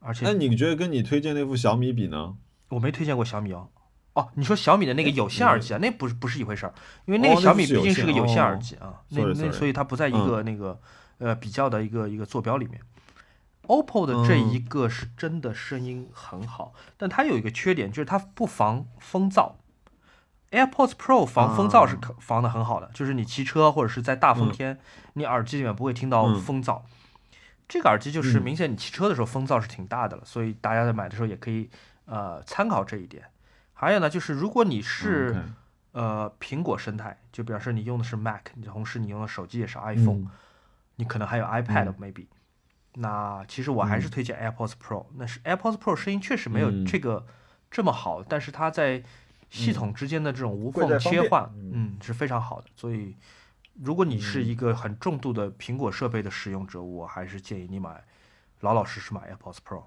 而且那你觉得跟你推荐那副小米比呢？我没推荐过小米哦。哦，你说小米的那个有线耳机啊，那不是不是一回事儿，因为那哦个小米毕竟是个有线耳机啊，那那所以它不在一嗯个那个呃比较的一个一个坐标里面。OPPO 的这嗯一个是真的声音很好，但它有一个缺点就是它不防风噪。AirPods Pro 防风噪是啊可防的很好的，就是你骑车或者是在大风嗯。天，你耳机里面不会听到嗯。风噪。这个耳机就是嗯。明显你骑车的时候风噪是挺大的了，所以大家在买的时候也可以呃参考这一点。还有呢，就是如果你是、嗯呃苹果生态，就比方说你用的是 Mac，你同时你用的手机也是 iPhone，、嗯你可能还有 iPad、嗯。maybe。那其实我还是推荐 AirPods Pro，、那是 AirPods Pro 声音确实没有嗯。这个这么好，但是它在系统之间的这种无缝切换，嗯嗯，是非常好的。所以，如果你是嗯一个很重度的苹果设备的使用者，我还是建议你买老老实实买 AirPods Pro。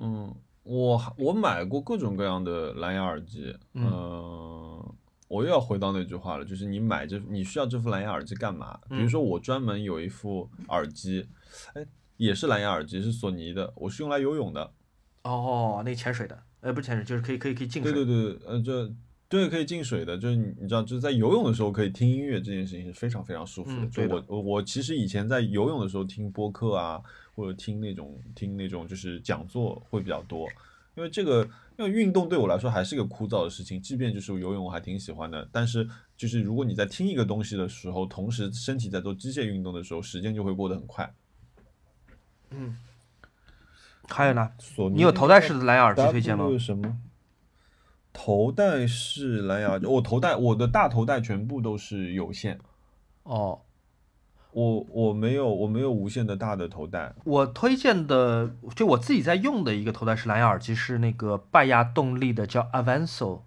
嗯，我我买过各种各样的蓝牙耳机，嗯呃我又要回到那句话了，就是你买这你需要这副蓝牙耳机干嘛？比如嗯说我专门有一副耳机，哎，也是蓝牙耳机，是索尼的，我是用来游泳的。哦，那潜水的，呃，不是潜水，就是可以可以可以进水。对对对，呃，就对可以进水的，就是你你知道，就是在游泳的时候可以听音乐，这件事情是非常非常舒服的。就嗯对的我我我其实以前在游泳的时候听播客啊，或者听那种听那种就是讲座会比较多，因为这个因为运动对我来说还是个枯燥的事情，即便就是游泳我还挺喜欢的，但是就是如果你在听一个东西的时候，同时身体在做机械运动的时候，时间就会过得很快。嗯。还有呢？索尼你有头戴式的蓝牙耳机推荐吗？什么？头戴式蓝牙耳机，我头戴我的大头戴全部都是有线，哦，我我没有我没有无线的大的头戴。我推荐的，就我自己在用的一个头戴式蓝牙耳机是那个拜亚动力的，叫 Avanso，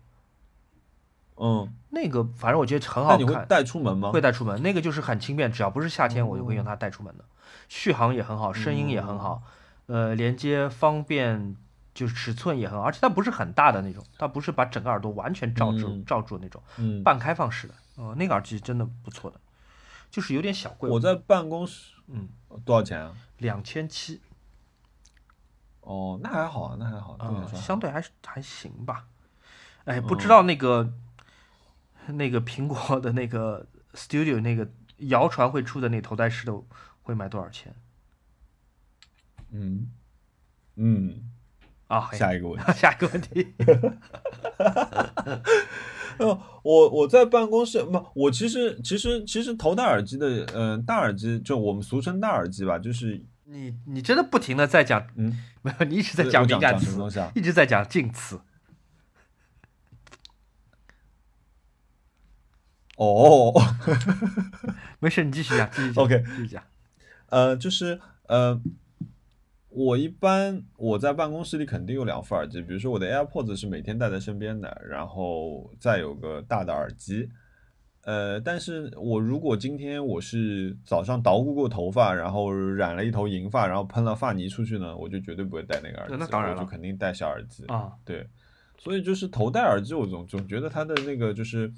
嗯，那个反正我觉得很好看你会看，带出门吗？会带出门。那个就是很轻便，只要不是夏天，我就会用它带出门的。续航也很好，声音也很好，呃，连接方便，就是尺寸也很好，而且它不是很大的那种，它不是把整个耳朵完全罩住、嗯。罩住那种，嗯，半开放式的。哦、那个耳机真的不错的，就是有点小贵，我在办公室嗯，多少钱啊？两千七，哦，那还好啊，那还好，对你啊，说还相对还是还行吧。哎，不嗯知道那个、那个苹果的那个 Studio 那个谣传会出的那头戴式的会卖多少钱嗯嗯，啊？嘿下一个问题。下一个问题，呃，我我在办公室不，我其实其实其实头戴耳机的，嗯、大耳机就我们俗称大耳机吧，就是你你真的不停的在讲，嗯，没有，你一直在讲敏感词？一直在讲近词。哦，没事，你继续讲，继续讲 OK 继续讲。呃，就是呃，我一般我在办公室里肯定有两副耳机，比如说我的 AirPods 是每天带在身边的，然后再有个大的耳机。呃，但是我如果今天我是早上捣鼓过头发，然后染了一头银发，然后喷了发泥出去呢，我就绝对不会戴那个耳机，那当然就肯定戴小耳机。啊，对，所以就是头戴耳机，我总总觉得它的那个就是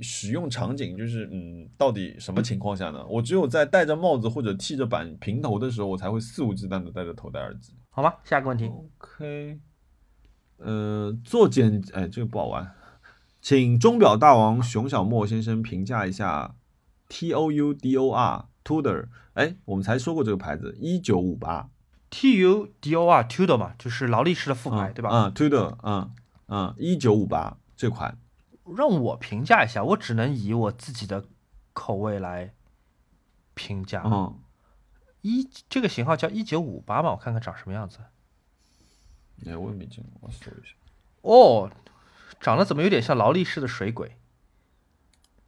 使用场景就是，嗯，到底什么情况下呢？我只有在戴着帽子或者剃着板平头的时候，我才会肆无忌惮的戴着头戴耳机。好吗？下一个问题，OK，呃，做简，哎，这个不好玩，请钟表大王熊小莫先生评价一下 T O U D O R Tudor，哎，我们才说过这个牌子，一九五八，T U D O R Tudor 嘛，就是劳力士的副牌，对吧？嗯，Tudor，嗯嗯，一九五八这款，让我评价一下，我只能以我自己的口味来评价。嗯，一这个型号叫一九五八嘛，我看看长什么样子。哎，我也没见过，我搜一下。哦，长得怎么有点像劳力士的水鬼？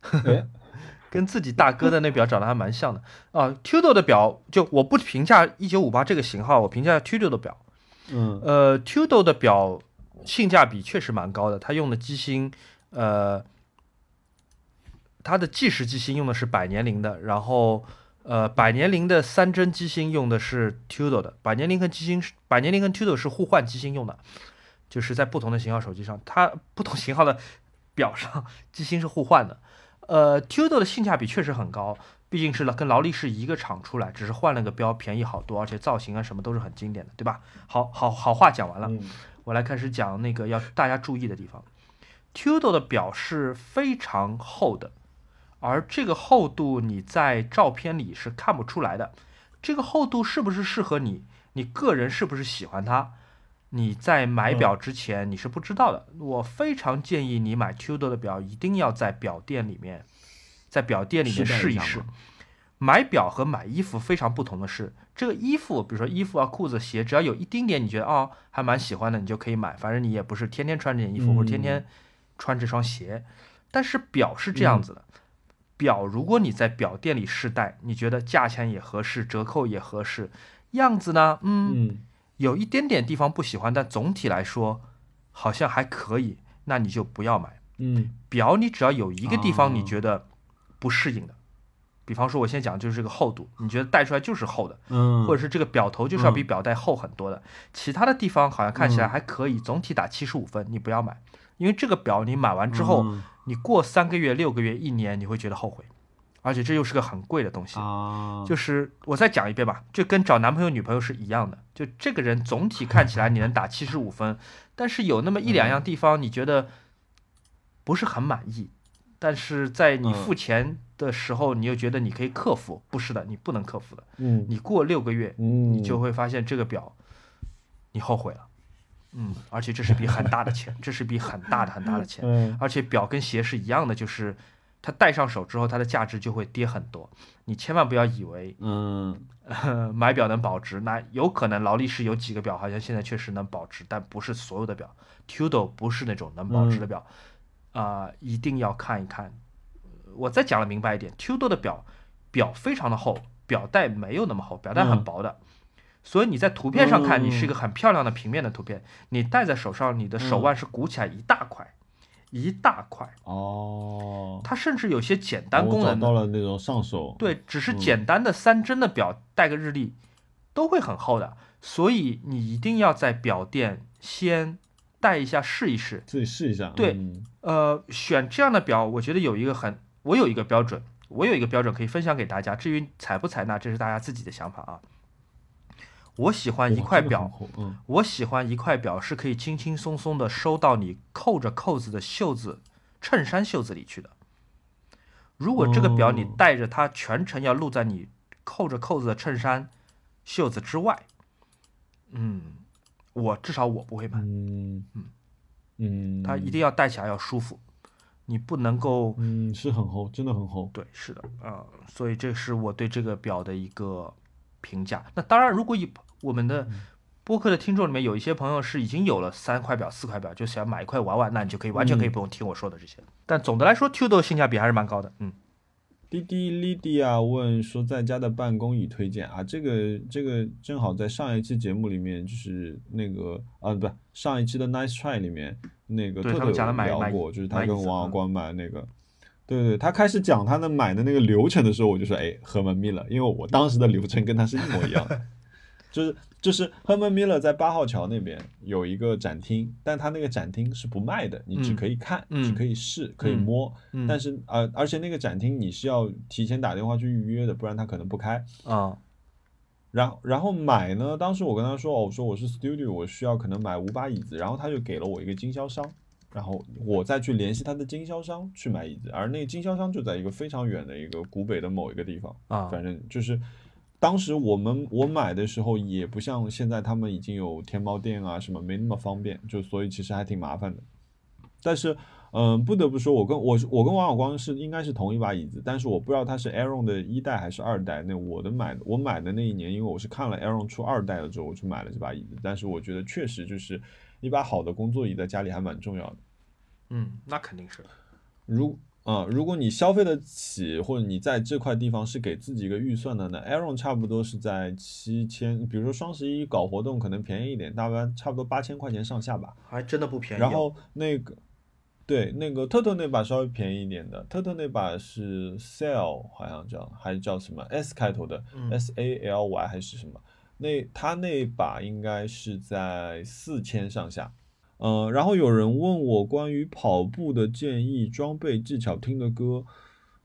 哎，跟自己大哥的那表长得还蛮像的啊。Tudor 的表就我不评价一九五八这个型号，我评价 Tudor 的表。嗯呃，Tudor 的表性价比确实蛮高的，它用的机芯，呃，它的计时机芯用的是百年灵的，然后呃，百年灵的三针机芯用的是 Tudor 的，百年灵跟机芯是百年灵跟 Tudor 是互换机芯用的，就是在不同的型号手机上，它不同型号的表上机芯是互换的。呃，Tudor 的性价比确实很高，毕竟是跟劳力士一个厂出来，只是换了个标，便宜好多，而且造型啊什么都是很经典的，对吧？好好好话讲完了，嗯我来开始讲那个要大家注意的地方。Tudor 的表是非常厚的，而这个厚度你在照片里是看不出来的。这个厚度是不是适合你？你个人是不是喜欢它？你在买表之前你是不知道的。我非常建议你买 Tudor 的表，一定要在表店里面，在表店里面试一试。买表和买衣服非常不同的是，这个衣服，比如说衣服啊、裤子、鞋，只要有一丁点你觉得哦还蛮喜欢的，你就可以买。反正你也不是天天穿这件衣服，或者天天穿这双鞋。但是表是这样子的，表如果你在表店里试戴，你觉得价钱也合适，折扣也合适，样子呢，嗯，嗯。有一点点地方不喜欢，但总体来说好像还可以，那你就不要买。嗯。表你只要有一个地方你哦。觉得不适应的，比方说我先讲就是这个厚度，你觉得戴出来就是厚的，嗯，或者是这个表头就是要比嗯。表带厚很多的，其他的地方好像看起来嗯。还可以，总体打七十五分，你不要买，因为这个表你买完之后，嗯你过三个月、六个月、一年，你会觉得后悔，而且这又是个很贵的东西。啊，就是我再讲一遍吧，就跟找男朋友、女朋友是一样的。就这个人总体看起来你能打七十五分，但是有那么一两样地方你觉得不是很满意，但是在你付钱的时候，你又觉得你可以克服，不是的，你不能克服的。嗯你过六个月，嗯你就会发现这个表你后悔了，嗯，而且这是笔很大的钱，这是笔很大的很大的钱。嗯而且表跟鞋是一样的，就是它戴上手之后，它的价值就会跌很多。你千万不要以为嗯呃买表能保值，那有可能劳力士有几个表好像现在确实能保值，但不是所有的表。Tudor 不是那种能保值的表，啊、一定要看一看。我再讲的明白一点，Tudor 的表表非常的厚，表带没有那么厚，表带很嗯薄的。所以你在图片上看，你是一嗯个很漂亮的平面的图片，你戴在手上，你的手嗯腕是鼓起来一大块，一大块。哦，它甚至有些简单功能的到了那种上手，对，只是嗯简单的三针的表带个日历都会很厚的，所以你一定要在表店先戴一下试一试。自己试一下，对嗯呃，选这样的表，我觉得有一个很，我有一个标准，我有一个标准可以分享给大家。至于采不采纳，这是大家自己的想法啊。我喜欢一块表我喜欢一块表是可以轻轻松松的收到你扣着扣子的袖子、衬衫袖子里去的。如果这个表你哦。带着它全程要露在你扣着扣子的衬衫袖子之外，嗯，我至少我不会买，嗯。嗯，它一。定要戴起来要舒服，你不能够嗯是很厚，真的很厚，对，是的，啊、所以这是我对这个表的一个评价。那当然，如果以我们的播客的听众里面有一些朋友是已经有了三块表、四块表，就想买一块玩玩，那你就可以完全可以嗯不用听我说的这些。但总的来说，Tudor 性价比还是蛮高的。嗯，滴滴 Lydia 问说，在家的办公椅推荐啊？这个这个正好在上一期节目里面，就是那个啊，不，上一期的 Nice Try 里面，那个特特有讲的买买聊过，就是他跟王小光买那个，对对，他开始讲他的买的那个流程的时候，我就说，哎，很文秘了，因为我当时的流程跟他是一模一样的。就是就是 Herman Miller 在八号桥那边有一个展厅，但他那个展厅是不卖的，你只可以看，嗯只可以试，可以摸，嗯但是呃，而且那个展厅你是要提前打电话去预约的，不然他可能不开。啊然后然后买呢，当时我跟他说，哦，我说我是 studio，我需要可能买五把椅子，然后他就给了我一个经销商，然后我再去联系他的经销商去买椅子，而那个经销商就在一个非常远的一个古北的某一个地方，啊反正就是。当时我们我买的时候也不像现在他们已经有天猫店啊什么没那么方便，就所以其实还挺麻烦的。但是，嗯、不得不说，我跟我我跟王小光是应该是同一把椅子，但是我不知道他是 Aaron 的一代还是二代。那我的买的我买的那一年，因为我是看了 Aaron 出二代了之后，我去买了这把椅子。但是我觉得确实就是一把好的工作椅在家里还蛮重要的。嗯，那肯定是。如啊、如果你消费得起，或者你在这块地方是给自己一个预算的呢，Aaron 差不多是在七千，比如说双十一搞活动可能便宜一点，大概差不多八千块钱上下吧。还真的不便宜哦。然后那个，对，那个特特那把稍微便宜一点的，特特那把是 Sale 好像叫，还是叫什么 S 开头的、嗯 S A L Y 还是什么？那他那把应该是在四千上下。嗯，然后有人问我关于跑步的建议、装备、技巧、听的歌。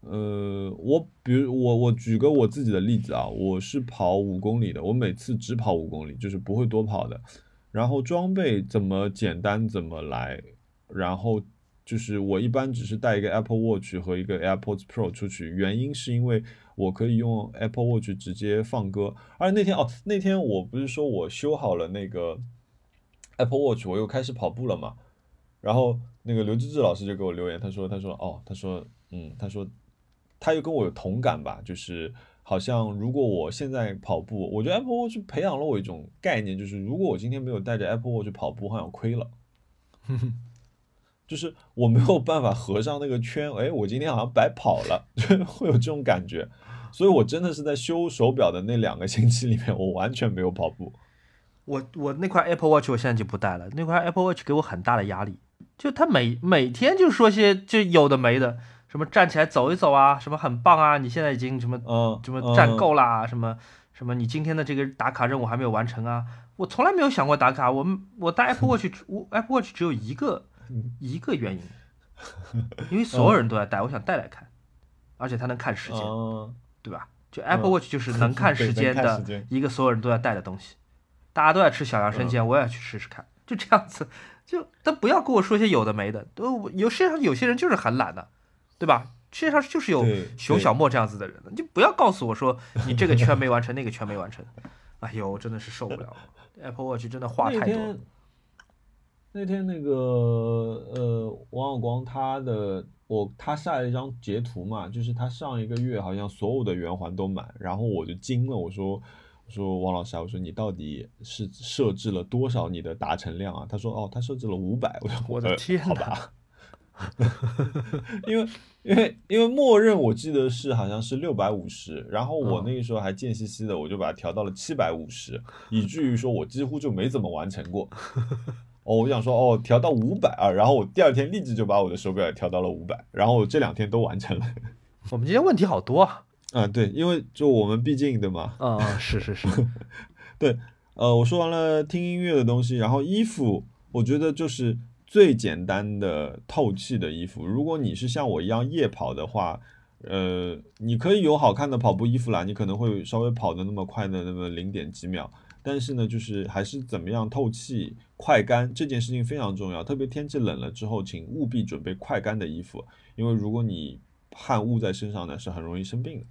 呃，我比如我我举个我自己的例子啊，我是跑五公里的，我每次只跑五公里，就是不会多跑的。然后装备怎么简单怎么来，然后就是我一般只是带一个 Apple Watch 和一个 AirPods Pro 出去，原因是因为我可以用 Apple Watch 直接放歌。而那天哦，那天我不是说我修好了那个 Apple Watch，我又开始跑步了嘛。然后那个刘志志老师就给我留言，他说他说哦，他说嗯，他说他又跟我有同感吧，就是好像如果我现在跑步，我觉得 Apple Watch 培养了我一种概念，就是如果我今天没有带着 Apple Watch 跑步，好像亏了。就是我没有办法合上那个圈，哎，我今天好像白跑了，就会有这种感觉。所以我真的是在修手表的那两个星期里面，我完全没有跑步。我我那块 Apple Watch 我现在就不戴了，那块 Apple Watch 给我很大的压力，就他每每天就说些就有的没的，什么站起来走一走啊，什么很棒啊，你现在已经什么嗯，什么站嗯够啦，什么什么你今天的这个打卡任务还没有完成啊，我从来没有想过打卡，我们我戴 Apple Watch 我 Apple Watch 只有一个一个原因，因为所有人都在戴，我想戴戴看，而且它能看时间，嗯对吧？就 Apple Watch 就是 能看时间的一个所有人都要戴的东西，大家都爱吃小杨生煎，我也要去试试看，就这样子，就但不要跟我说些有的没的，都有世界上有些人就是很懒的，对吧？世界上就是有熊小莫这样子的人的，你就不要告诉我说你这个圈没完成，那个圈没完成，哎呦，我真的是受不了了，Apple Watch 真的话太多。那天那个呃，王小光他的我他晒了一张截图嘛，就是他上一个月好像所有的圆环都满，然后我就惊了，我说我说王老师啊，我说你到底是设置了多少你的达成量啊？他说哦，他设置了五百，我说我的呃天哪好吧，因为因为因为默认我记得是好像是六百五十，然后我嗯那个时候还贱兮兮的，我就把它调到了七百五十，以至于说我几乎就没怎么完成过。哦，我想说哦，调到五百啊，然后我第二天立即就把我的手表也调到了五百，然后我这两天都完成了。我们今天问题好多啊，啊，对，因为就我们毕竟对吗？啊，是是是，对呃，我说完了听音乐的东西，然后衣服，我觉得就是最简单的透气的衣服。如果你是像我一样夜跑的话，呃，你可以有好看的跑步衣服啦，你可能会稍微跑的那么快的那么零点几秒，但是呢，就是还是怎么样透气、快干这件事情非常重要。特别天气冷了之后，请务必准备快干的衣服，因为如果你汗雾在身上呢，是很容易生病的。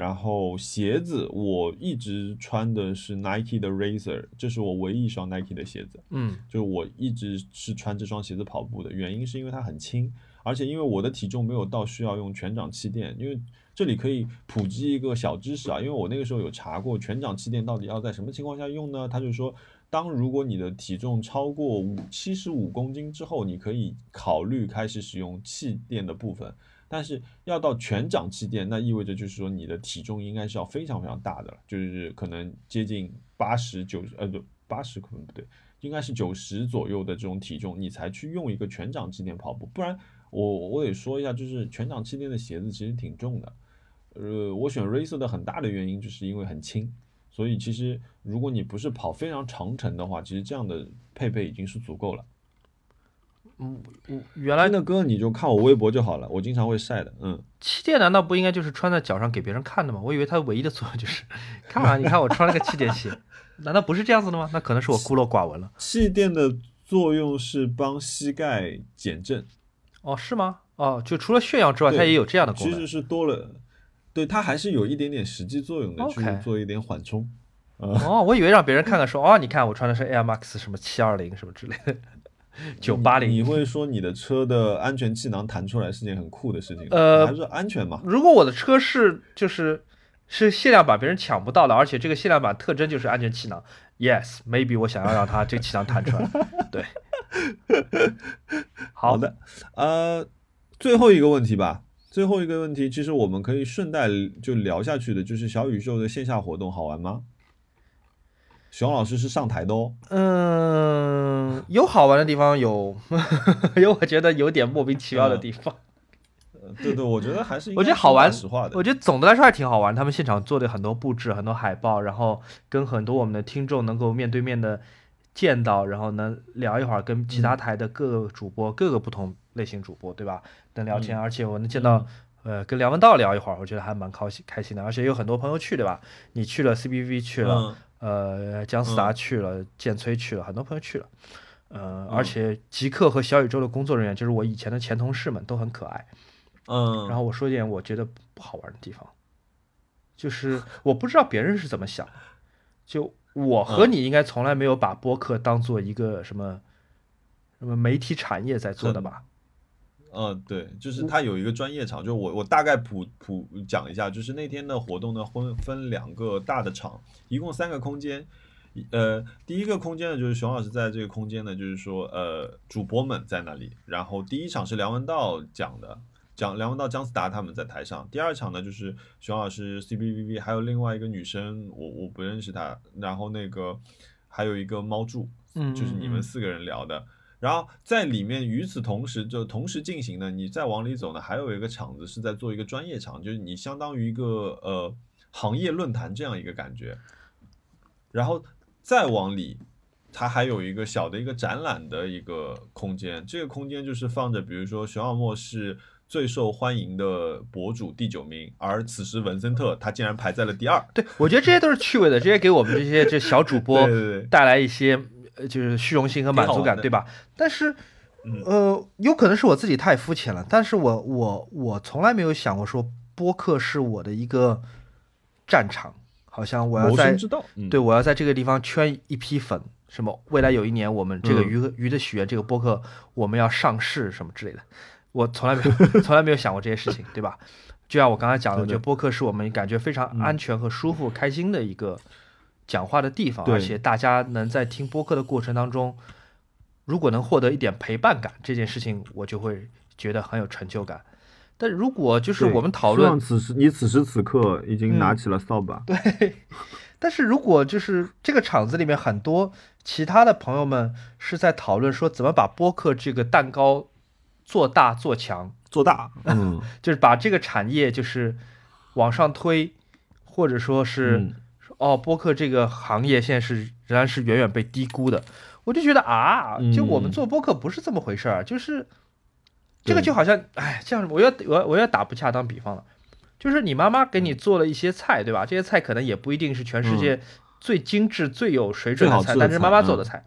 然后鞋子，我一直穿的是 Nike 的 Razor，这是我唯一一双 Nike 的鞋子。嗯就是我一直是穿这双鞋子跑步的，原因是因为它很轻，而且因为我的体重没有到需要用全掌气垫，因为这里可以普及一个小知识啊，因为我那个时候有查过全掌气垫到底要在什么情况下用呢？他就说，当如果你的体重超过五七十五公斤之后，你可以考虑开始使用气垫的部分。但是要到全掌气垫，那意味着就是说你的体重应该是要非常非常大的了，就是可能接近八十九十，呃不八十可能不对，应该是九十左右的这种体重，你才去用一个全掌气垫跑步。不然我我得说一下，就是全掌气垫的鞋子其实挺重的。呃，我选 Racer 的很大的原因就是因为很轻，所以其实如果你不是跑非常长程的话，其实这样的配备已经是足够了。嗯，我原来真的哥你就看我微博就好了，我经常会晒的。嗯，气垫难道不应该就是穿在脚上给别人看的吗？我以为它唯一的作用就是，看啊，你看我穿了个气垫鞋，难道不是这样子的吗？那可能是我孤陋寡闻了。气垫的作用是帮膝盖减震。哦，是吗？哦，就除了炫耀之外，它也有这样的功能。其实是多了，对它还是有一点点实际作用的，去做一点缓冲。哦，我以为让别人看看说，哦，你看我穿的是 Air Max 什么七二零什么之类的，九八零你。会说你的车的安全气囊弹出来是件很酷的事情，呃还是安全嘛？如果我的车是就是是限量版，别人抢不到的，而且这个限量版特征就是安全气囊，Yes，maybe 我想要让它这个气囊弹出来。对，好好的，呃，最后一个问题吧。最后一个问题，其实我们可以顺带就聊下去的，就是小宇宙的线下活动好玩吗？熊老师是上台的哦，嗯，有好玩的地方，有 有我觉得有点莫名其妙的地方。呃对对，我觉得还是我觉得好玩实话的。我觉得总的来说还挺好玩，他们现场做的很多布置、很多海报，然后跟很多我们的听众能够面对面的见到，然后能聊一会儿，跟其他台的各个主播、各个不同类型主播，对吧？能聊天，而且我能见到。呃，跟梁文道聊一会儿，我觉得还蛮高兴开心的，而且有很多朋友去，对吧？你去了 CBV 去了，嗯呃，姜思达去了，建崔去了，很多朋友去了，呃，嗯而且极客和小宇宙的工作人员，就是我以前的前同事们，都很可爱。嗯，然后我说一点我觉得不好玩的地方，就是我不知道别人是怎么想的，就我和嗯你应该从来没有把播客当做一个什么什么媒体产业在做的吧？嗯，对，就是它有一个专业场，就我我大概普普讲一下，就是那天的活动呢分分两个大的场，一共三个空间。呃，第一个空间呢，就是熊老师在这个空间呢，就是说，呃，主播们在那里。然后第一场是梁文道讲的，讲梁文道、姜思达他们在台上。第二场呢，就是熊老师、，CBBV，还有另外一个女生，我我不认识她。然后那个还有一个猫柱，嗯，就是你们嗯四个人聊的。然后在里面，与此同时就同时进行呢，你再往里走呢，还有一个场子是在做一个专业场，就是你相当于一个呃行业论坛这样一个感觉。然后再往里，它还有一个小的一个展览的一个空间，这个空间就是放着，比如说熊小莫是最受欢迎的博主第九名，而此时文森特他竟然排在了第二。对，我觉得这些都是趣味的，这些给我们这些这小主播 带来一些呃就是虚荣心和满足感，对吧？但是嗯。呃，有可能是我自己太肤浅了，但是我我我从来没有想过说播客是我的一个战场，好像我要在对，我要在这个地方圈一批粉，什么未来有一年我们这个嗯。鱼和鱼的许愿这个播客我们要上市什么之类的，我从来没有 从来没有想过这些事情，对吧？就像我刚才讲的，我觉得播客是我们感觉非常嗯。安全和舒服、开心的一个讲话的地方，而且大家能在听播客的过程当中，如果能获得一点陪伴感，这件事情我就会觉得很有成就感。但如果就是我们讨论此时你此时此刻已经拿起了扫把。对，但是如果就是这个场子里面很多其他的朋友们是在讨论说怎么把播客这个蛋糕做大做强，做大，嗯，就是把这个产业就是往上推，或者说是、嗯哦，播客这个行业现在是仍然是远远被低估的。我就觉得啊，就我们嗯做播客不是这么回事儿，就是这个就好像，哎，这样我要我要我要打不恰当比方了，就是你妈妈给你做了一些菜，对吧？这些菜可能也不一定是全世界最精致、最有水准的菜，但是妈妈做的菜。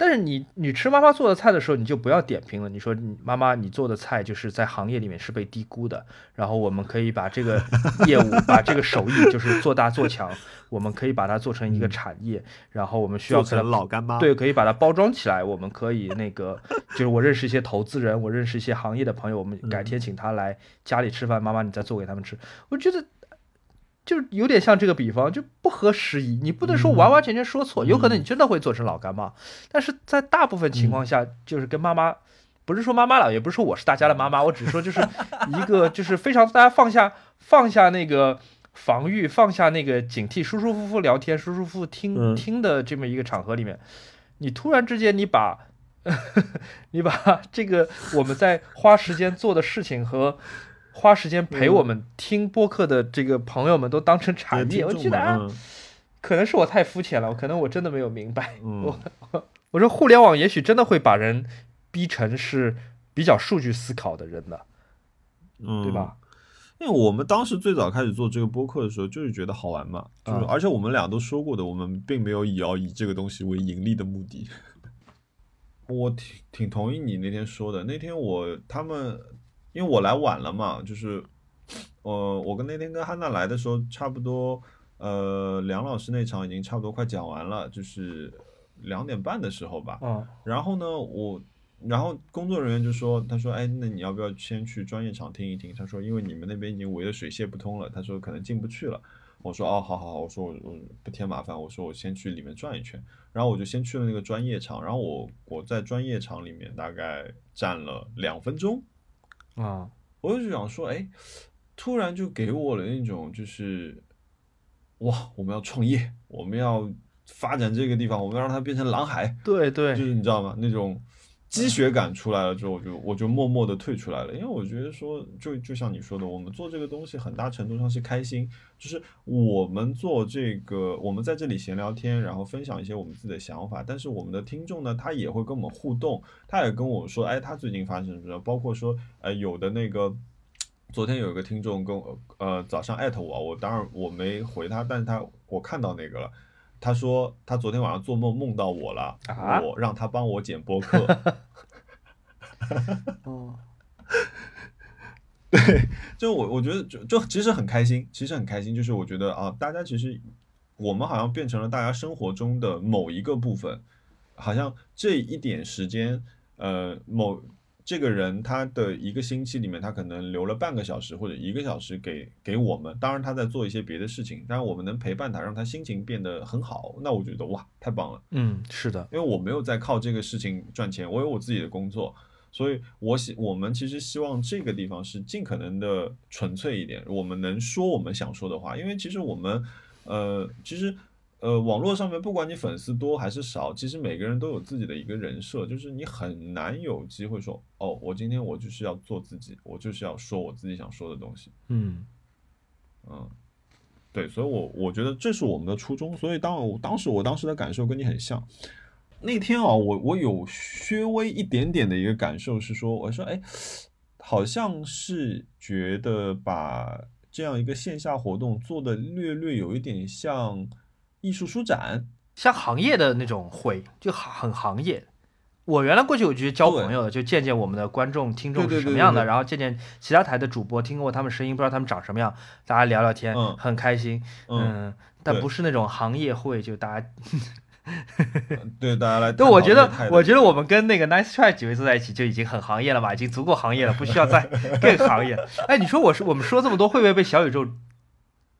但是你你吃妈妈做的菜的时候，你就不要点评了。你说你妈妈你做的菜就是在行业里面是被低估的，然后我们可以把这个 业务、把这个手艺就是做大做强，我们可以把它做成一个产业，然后我们需要可能老干妈，对，可以把它包装起来。我们可以那个，就是我认识一些投资人，我认识一些行业的朋友，我们改天请他来家里吃饭，妈妈你再做给他们吃。我觉得就有点像这个比方，就不合时宜。你不能说完完全全说错，有可能你真的会做成老干妈，但是在大部分情况下，就是跟妈妈。不是说妈妈了，也不是说我是大家的妈妈，我只是说就是一个 就是非常大家放下放下那个防御，放下那个警惕，舒舒服服聊天，舒舒服服听、嗯听的这么一个场合里面，你突然之间你把 你把这个我们在花时间做的事情和花时间陪我们听播客的这个朋友们都当成产业，我觉得啊，可能是我太肤浅了，可能我真的没有明白。嗯 我我说互联网也许真的会把人逼成是比较数据思考的人的，嗯，对吧？？因为我们当时最早开始做这个播客的时候，就是觉得好玩嘛，就是、嗯而且我们俩都说过的，我们并没有以要以这个东西为盈利的目的。我挺挺同意你那天说的，那天我他们因为我来晚了嘛，就是呃，我跟那天跟汉娜来的时候，差不多呃，梁老师那场已经差不多快讲完了，就是两点半的时候吧，嗯然后呢，我，然后工作人员就说，他说，哎，那你要不要先去专业场听一听？他说，因为你们那边已经围得水泄不通了，他说可能进不去了。我说，哦，好好好，我说我我不添麻烦，我说我先去里面转一圈。然后我就先去了那个专业场，然后我我在专业场里面大概站了两分钟，啊我就想说，哎，突然就给我了那种就是，哇，我们要创业，我们要发展这个地方，我们要让它变成蓝海。对对就是你知道吗？那种积雪感出来了之后，我就我就默默的退出来了，因为我觉得说，就就像你说的，我们做这个东西很大程度上是开心，就是我们做这个，我们在这里闲聊天，然后分享一些我们自己的想法，但是我们的听众呢，他也会跟我们互动，他也跟我说，哎，他最近发生什么事，包括说，呃，有的那个。昨天有一个听众跟我呃早上艾特我，我当然我没回他，但是他我看到那个了，他说他昨天晚上做梦梦到我了，啊？我让他帮我剪播客 哦。就我我觉得就就其实很开心，其实很开心，就是我觉得啊，大家其实我们好像变成了大家生活中的某一个部分，好像这一点时间，呃，某这个人他的一个星期里面，他可能留了半个小时或者一个小时给给我们，当然他在做一些别的事情，但是我们能陪伴他，让他心情变得很好，那我觉得哇，太棒了。嗯是的，因为我没有在靠这个事情赚钱，我有我自己的工作，所以我希我们其实希望这个地方是尽可能的纯粹一点，我们能说我们想说的话，因为其实我们呃，其实呃，网络上面不管你粉丝多还是少，其实每个人都有自己的一个人设，就是你很难有机会说，哦，我今天我就是要做自己，我就是要说我自己想说的东西。嗯嗯，对，所以我我觉得这是我们的初衷。所以当我当时我当时的感受跟你很像。那天啊，我我有稍微一点点的一个感受是说，我说哎，好像是觉得把这样一个线下活动做的略略有一点像艺术书展。像行业的那种会，就很很行业。我原来过去我就是交朋友的，就见见我们的观众、听众是什么样的，对对然后见见其他台的主播，听过他们声音，不知道他们长什么样，大家聊聊天，嗯很开心。嗯，嗯，但不是那种行业会，就大家。对大家来探 对，我觉得我觉得我们跟那个 Nice Try 几位坐在一起就已经很行业了吧，已经足够行业了，不需要再 更行业。哎，你说我是我们说这么多，会不会被小宇宙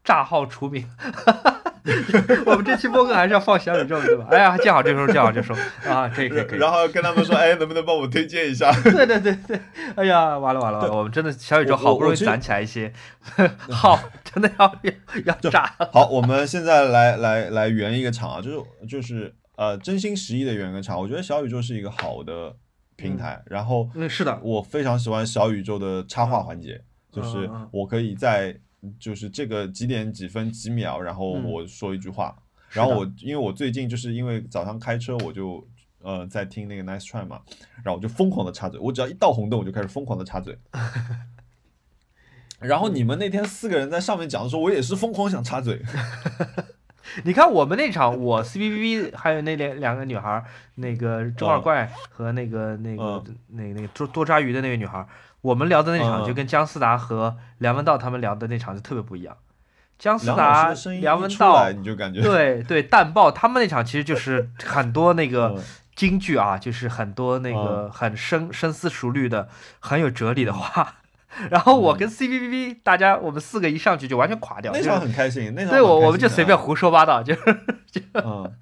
炸号除名？我们这期播客还是要放小宇宙对吧？哎呀，见好就收，见好就收啊，可以可以可以。然后跟他们说，哎，能不能帮我推荐一下？对对对对，哎呀，完了完了完了，我们真的小宇宙好不容易攒起来一些 好，真的要要要炸了。好，我们现在来来来圆一个场啊，就是就是呃，真心实意的圆个场。我觉得小宇宙是一个好的平台，然后嗯，是的，我非常喜欢小宇宙的插画环节，就是我可以在就是这个几点几分几秒，然后嗯我说一句话，然后我因为我最近就是因为早上开车我就。呃，在听那个 Nice Try 嘛，然后我就疯狂的插嘴，我只要一到红灯，我就开始疯狂的插嘴。然后你们那天四个人在上面讲的时候，我也是疯狂想插嘴。你看我们那场，我 C B B B 还有那两两个女孩，那个周二怪和那个那个那个那个多多抓鱼的那个女孩儿，我们聊的那场嗯就跟姜思达和梁文道他们聊的那场就特别不一样。姜思达梁文道，，你就感觉对 对，淡爆他们那场其实就是很多那个 嗯京剧啊，就是很多那个很深深思熟虑的、很有哲理的话。然后我跟 C B B B 大家我们四个一上去就完全垮掉，那场就是很开心，那场对我我们就随便胡说八道，就是嗯，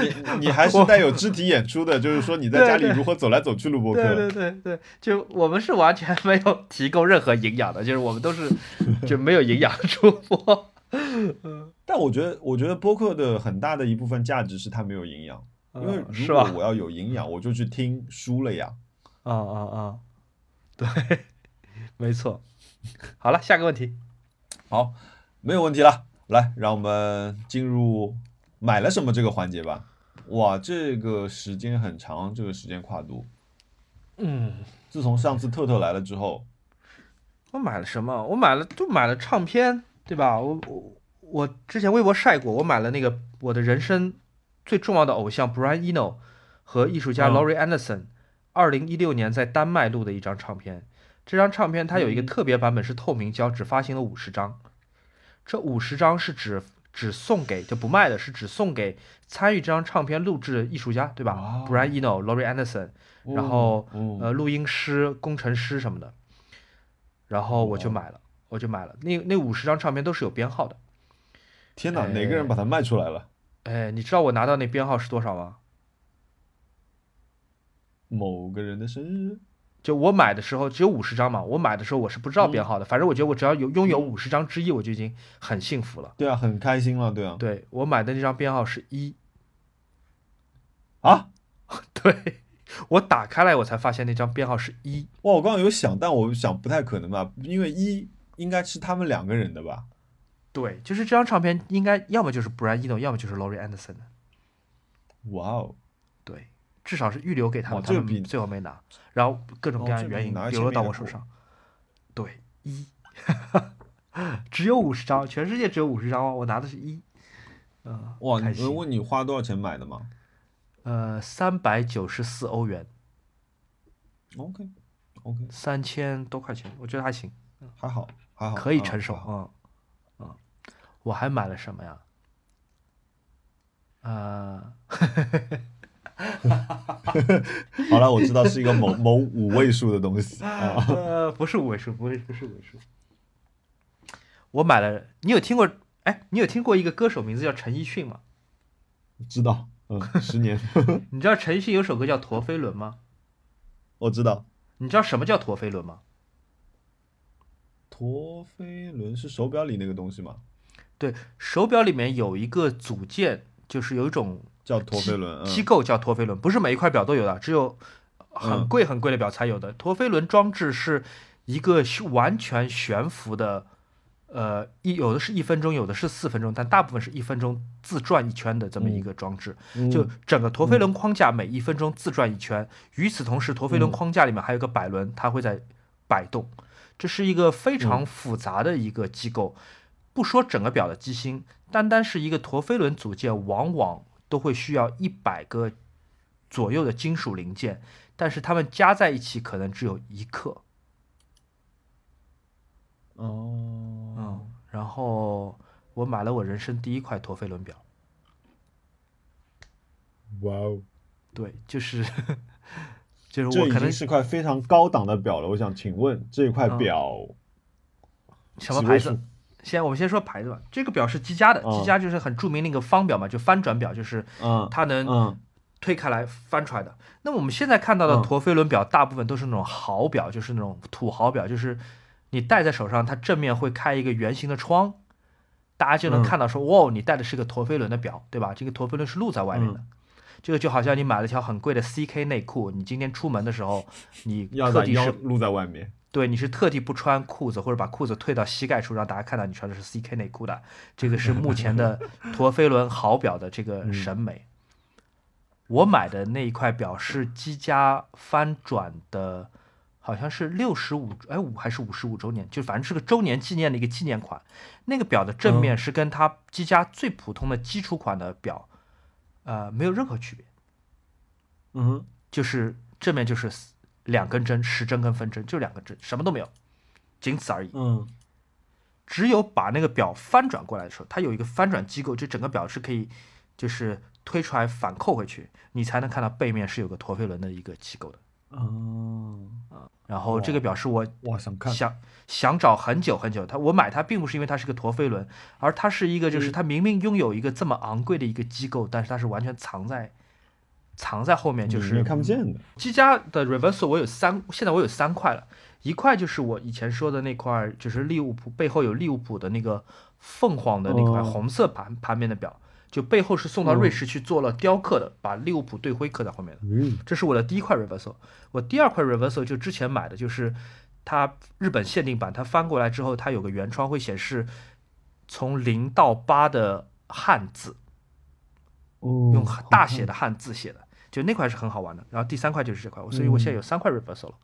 你你还是带有肢体演出的，就是说你在家里如何走来走去录播对客。对对对，就我们是完全没有提供任何营养的，就是我们都是 就没有营养的主播。但我觉得，我觉得播客的很大的一部分价值是它没有营养，因为嗯如？果我要有营养，我就去听书了呀。啊啊啊！对，没错。好了，下个问题。好，没有问题了，来，让我们进入买了什么这个环节吧。哇，这个时间很长，这个时间跨度。嗯，自从上次特特来了之后，我买了什么？我买了，就买了唱片，对吧？我我我之前微博晒过，我买了那个我的人生最重要的偶像 Brian Eno 和艺术家嗯 Laurie Anderson，二零一六年在丹麦录的一张唱片。这张唱片它有一个嗯特别版本是透明胶，只发行了五十张。这五十张是只只送给就不卖的，是只送给参与这张唱片录制的艺术家，对吧哇？Brian Eno、Laurie Anderson，然后嗯呃，录音师、工程师什么的，然后我就哦买了，我就买了。那那五十张唱片都是有编号的。天哪，哎哪个人把它卖出来了？哎，你知道我拿到那编号是多少吗？某个人的生日？就我买的时候只有五十张嘛，我买的时候我是不知道编号的，反正我觉得我只要有拥有五十张之一，我就已经很幸福了。对啊，很开心了，对啊。对我买的那张编号是一，啊，对我打开来我才发现那张编号是一。哇，我刚刚有想，但我想不太可能吧，因为一应该是他们两个人的吧？对，就是这张唱片应该要么就是 Brian Eno，要么就是 Laurie Anderson 的。哇哦，对，至少是预留给他们，他们最后没拿，然后各种各样原因拿流落到我手上。对，一，只有五十张，全世界只有五十张哦，我拿的是一。嗯，哇。你问你花多少钱买的吗呃，三百九十四欧元，？OK OK，三千多块钱，我觉得还行，还好还好，可以啊承受。嗯嗯，我还买了什么呀？呃，好了，我知道是一个某某五位数的东西 啊。呃，不是五位数，不是不是五位数。我买了，你有听过？哎，你有听过一个歌手名字叫陈奕迅吗？知道，嗯，十年，你知道陈奕迅有首歌叫《陀飞轮》吗？我知道。你知道什么叫陀飞轮吗？陀飞轮是手表里那个东西吗？对，手表里面有一个组件，就是有一种叫陀飞轮，嗯，机构叫陀飞轮，不是每一块表都有的，只有很嗯贵很贵的表才有的。陀飞轮装置是一个是完全悬浮的，呃，一有的是一分钟，有的是四分钟，但大部分是一分钟自转一圈的这么一个装置。嗯就整个陀飞轮框架每一分钟自转一圈，与此同时，陀飞轮嗯框架里面还有个摆轮，它会在摆动。这是一个非嗯常复杂的一个机构。不说整个表的机芯，单单是一个陀飞轮组件，往往都会需要一百个左右的金属零件，但是它们加在一起可能只有一克。哦，嗯，然后我买了我人生第一块陀飞轮表，哇哦，对，就是 就是这我可能已经是块非常高档的表了。我想请问这块嗯表什么牌子？先我们先说牌子吧，这个表是积家的，嗯积家就是很著名那个方表嘛，就翻转表，就是嗯，它能嗯推开来翻出来的。那么我们现在看到的嗯陀飞轮表，大部分都是那种豪表，就是那种土豪表，就是你戴在手上，它正面会开一个圆形的窗，大家就能嗯看到说，哇，你戴的是个陀飞轮的表，对吧？这个陀飞轮是露在外面的。这个就好像你买了条很贵的 CK 内裤，你今天出门的时候，你特地是腰露在外面。对，你是特地不穿裤子，或者把裤子退到膝盖处，让大家看到你穿的是 CK 内裤的。这个是目前的 陀飞轮好表的这个审美。我买的那一块表是积家翻转的，好像是六十五哎五还是五十五周年，就反正是个周年纪念的一个纪念款。那个表的正面是跟它积家最普通的基础款的表，呃，没有任何区别。嗯，就是正面就是两根针，时针跟分针，就两根针，什么都没有，仅此而已。嗯只有把那个表翻转过来的时候，它有一个翻转机构，就整个表是可以就是推出来反扣回去，你才能看到背面是有个陀飞轮的一个机构的。哦，然后这个表是我我，想看。想想找很久很久，它我买它并不是因为它是个陀飞轮，而它是一个就是嗯它明明拥有一个这么昂贵的一个机构，但是它是完全藏在藏在后面，就是看不见的。积家的 Reversal 我有三，现在我有三块了，一块就是我以前说的那块，就是利物浦背后有利物浦的那个凤凰的那块哦红色盘盘面的表，就背后是送到瑞士去做了雕刻的，把利物浦队徽刻在后面的。嗯这是我的第一块 Reversal。我第二块 Reversal 就之前买的，就是它日本限定版，它翻过来之后，它有个原窗会显示从零到八的汉字。哦，用大写的汉字写的，就那块是很好玩的。然后第三块就是这块，所以我现在有三块 Reversal 了。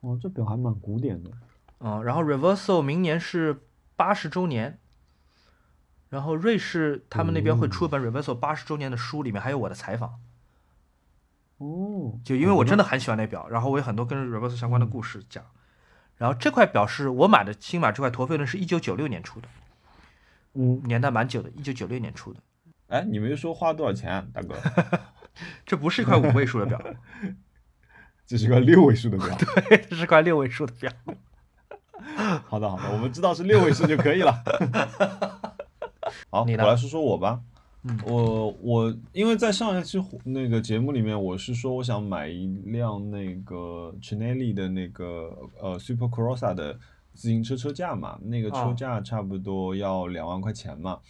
哦，这表还蛮古典的。嗯，然后 Reversal 明年是八十周年，然后瑞士他们那边会出一本 Reversal 八十周年的书，里面还有我的采访。哦，就因为我真的很喜欢那表，然后我有很多跟 Reversal 相关的故事讲。然后这块表是我买的新买这块陀飞轮是一九九六年出的，嗯，年代蛮久的，一九九六年出的。哎，你没说花多少钱，大哥？这不是一块五位数的表，这是块六位数的表。对，这是块六位数的表。好的，好的，我们知道是六位数就可以了。好，我来说说我吧。嗯，我我因为在上一期那个节目里面，我是说我想买一辆那个 c h i n e l l i 的那个呃 Super Crossa 的自行车车架嘛，那个车架差不多要两万块钱嘛。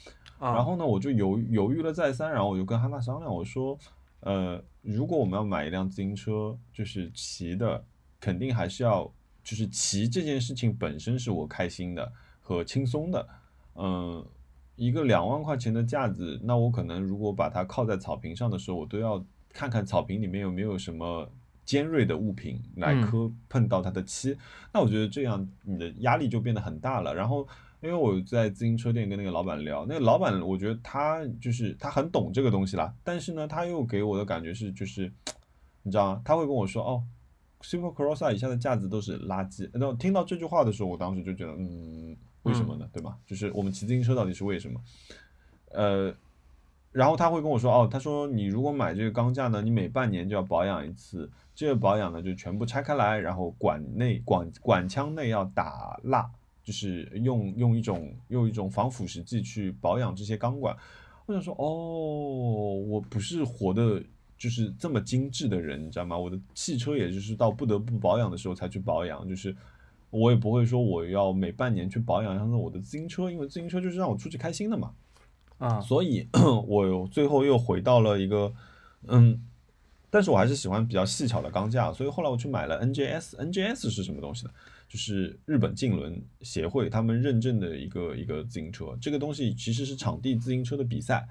然后呢，我就犹犹豫了再三，然后我就跟哈娜商量，我说，呃，如果我们要买一辆自行车，就是骑的，肯定还是要，就是骑这件事情本身是我开心的和轻松的，嗯。一个两万块钱的架子，那我可能如果把它靠在草坪上的时候，我都要看看草坪里面有没有什么尖锐的物品来磕碰到它的漆。那我觉得这样你的压力就变得很大了。然后因为我在自行车店跟那个老板聊，那个老板我觉得他就是他很懂这个东西啦，但是呢，他又给我的感觉是就是你知道吗？他会跟我说哦，Super Crossa 以下的架子都是垃圾。那听到这句话的时候，我当时就觉得嗯。为什么呢？对吧？就是我们骑自行车到底是为什么？呃，然后他会跟我说，哦，他说你如果买这个钢架呢，你每半年就要保养一次。这个保养呢，就全部拆开来，然后管内管管腔内要打蜡，就是用用一种用一种防腐蚀剂去保养这些钢管。我想说，哦，我不是活的，就是这么精致的人，你知道吗？我的汽车也就是到不得不保养的时候才去保养，就是。我也不会说我要每半年去保养一下我的自行车，因为自行车就是让我出去开心的嘛。啊，所以 我最后又回到了一个，嗯，但是我还是喜欢比较细巧的钢架，所以后来我去买了 NJS。NJS 是什么东西呢？就是日本竞轮协会他们认证的一个一个自行车。这个东西其实是场地自行车的比赛。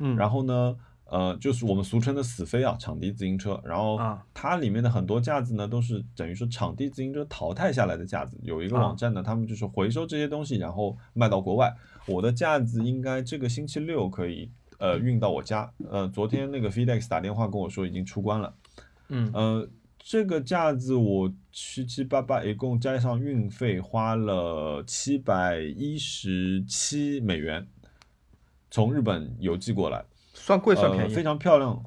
嗯，然后呢？呃，就是我们俗称的死飞啊，场地自行车。然后它里面的很多架子呢，都是等于说场地自行车淘汰下来的架子。有一个网站呢，他们就是回收这些东西，然后卖到国外。我的架子应该这个星期六可以呃运到我家。呃，昨天那个 FedEx 打电话跟我说已经出关了。嗯，呃，这个架子我七七八八一共加上运费花了七百一十七美元，从日本邮寄过来。算贵算便宜，非常漂亮，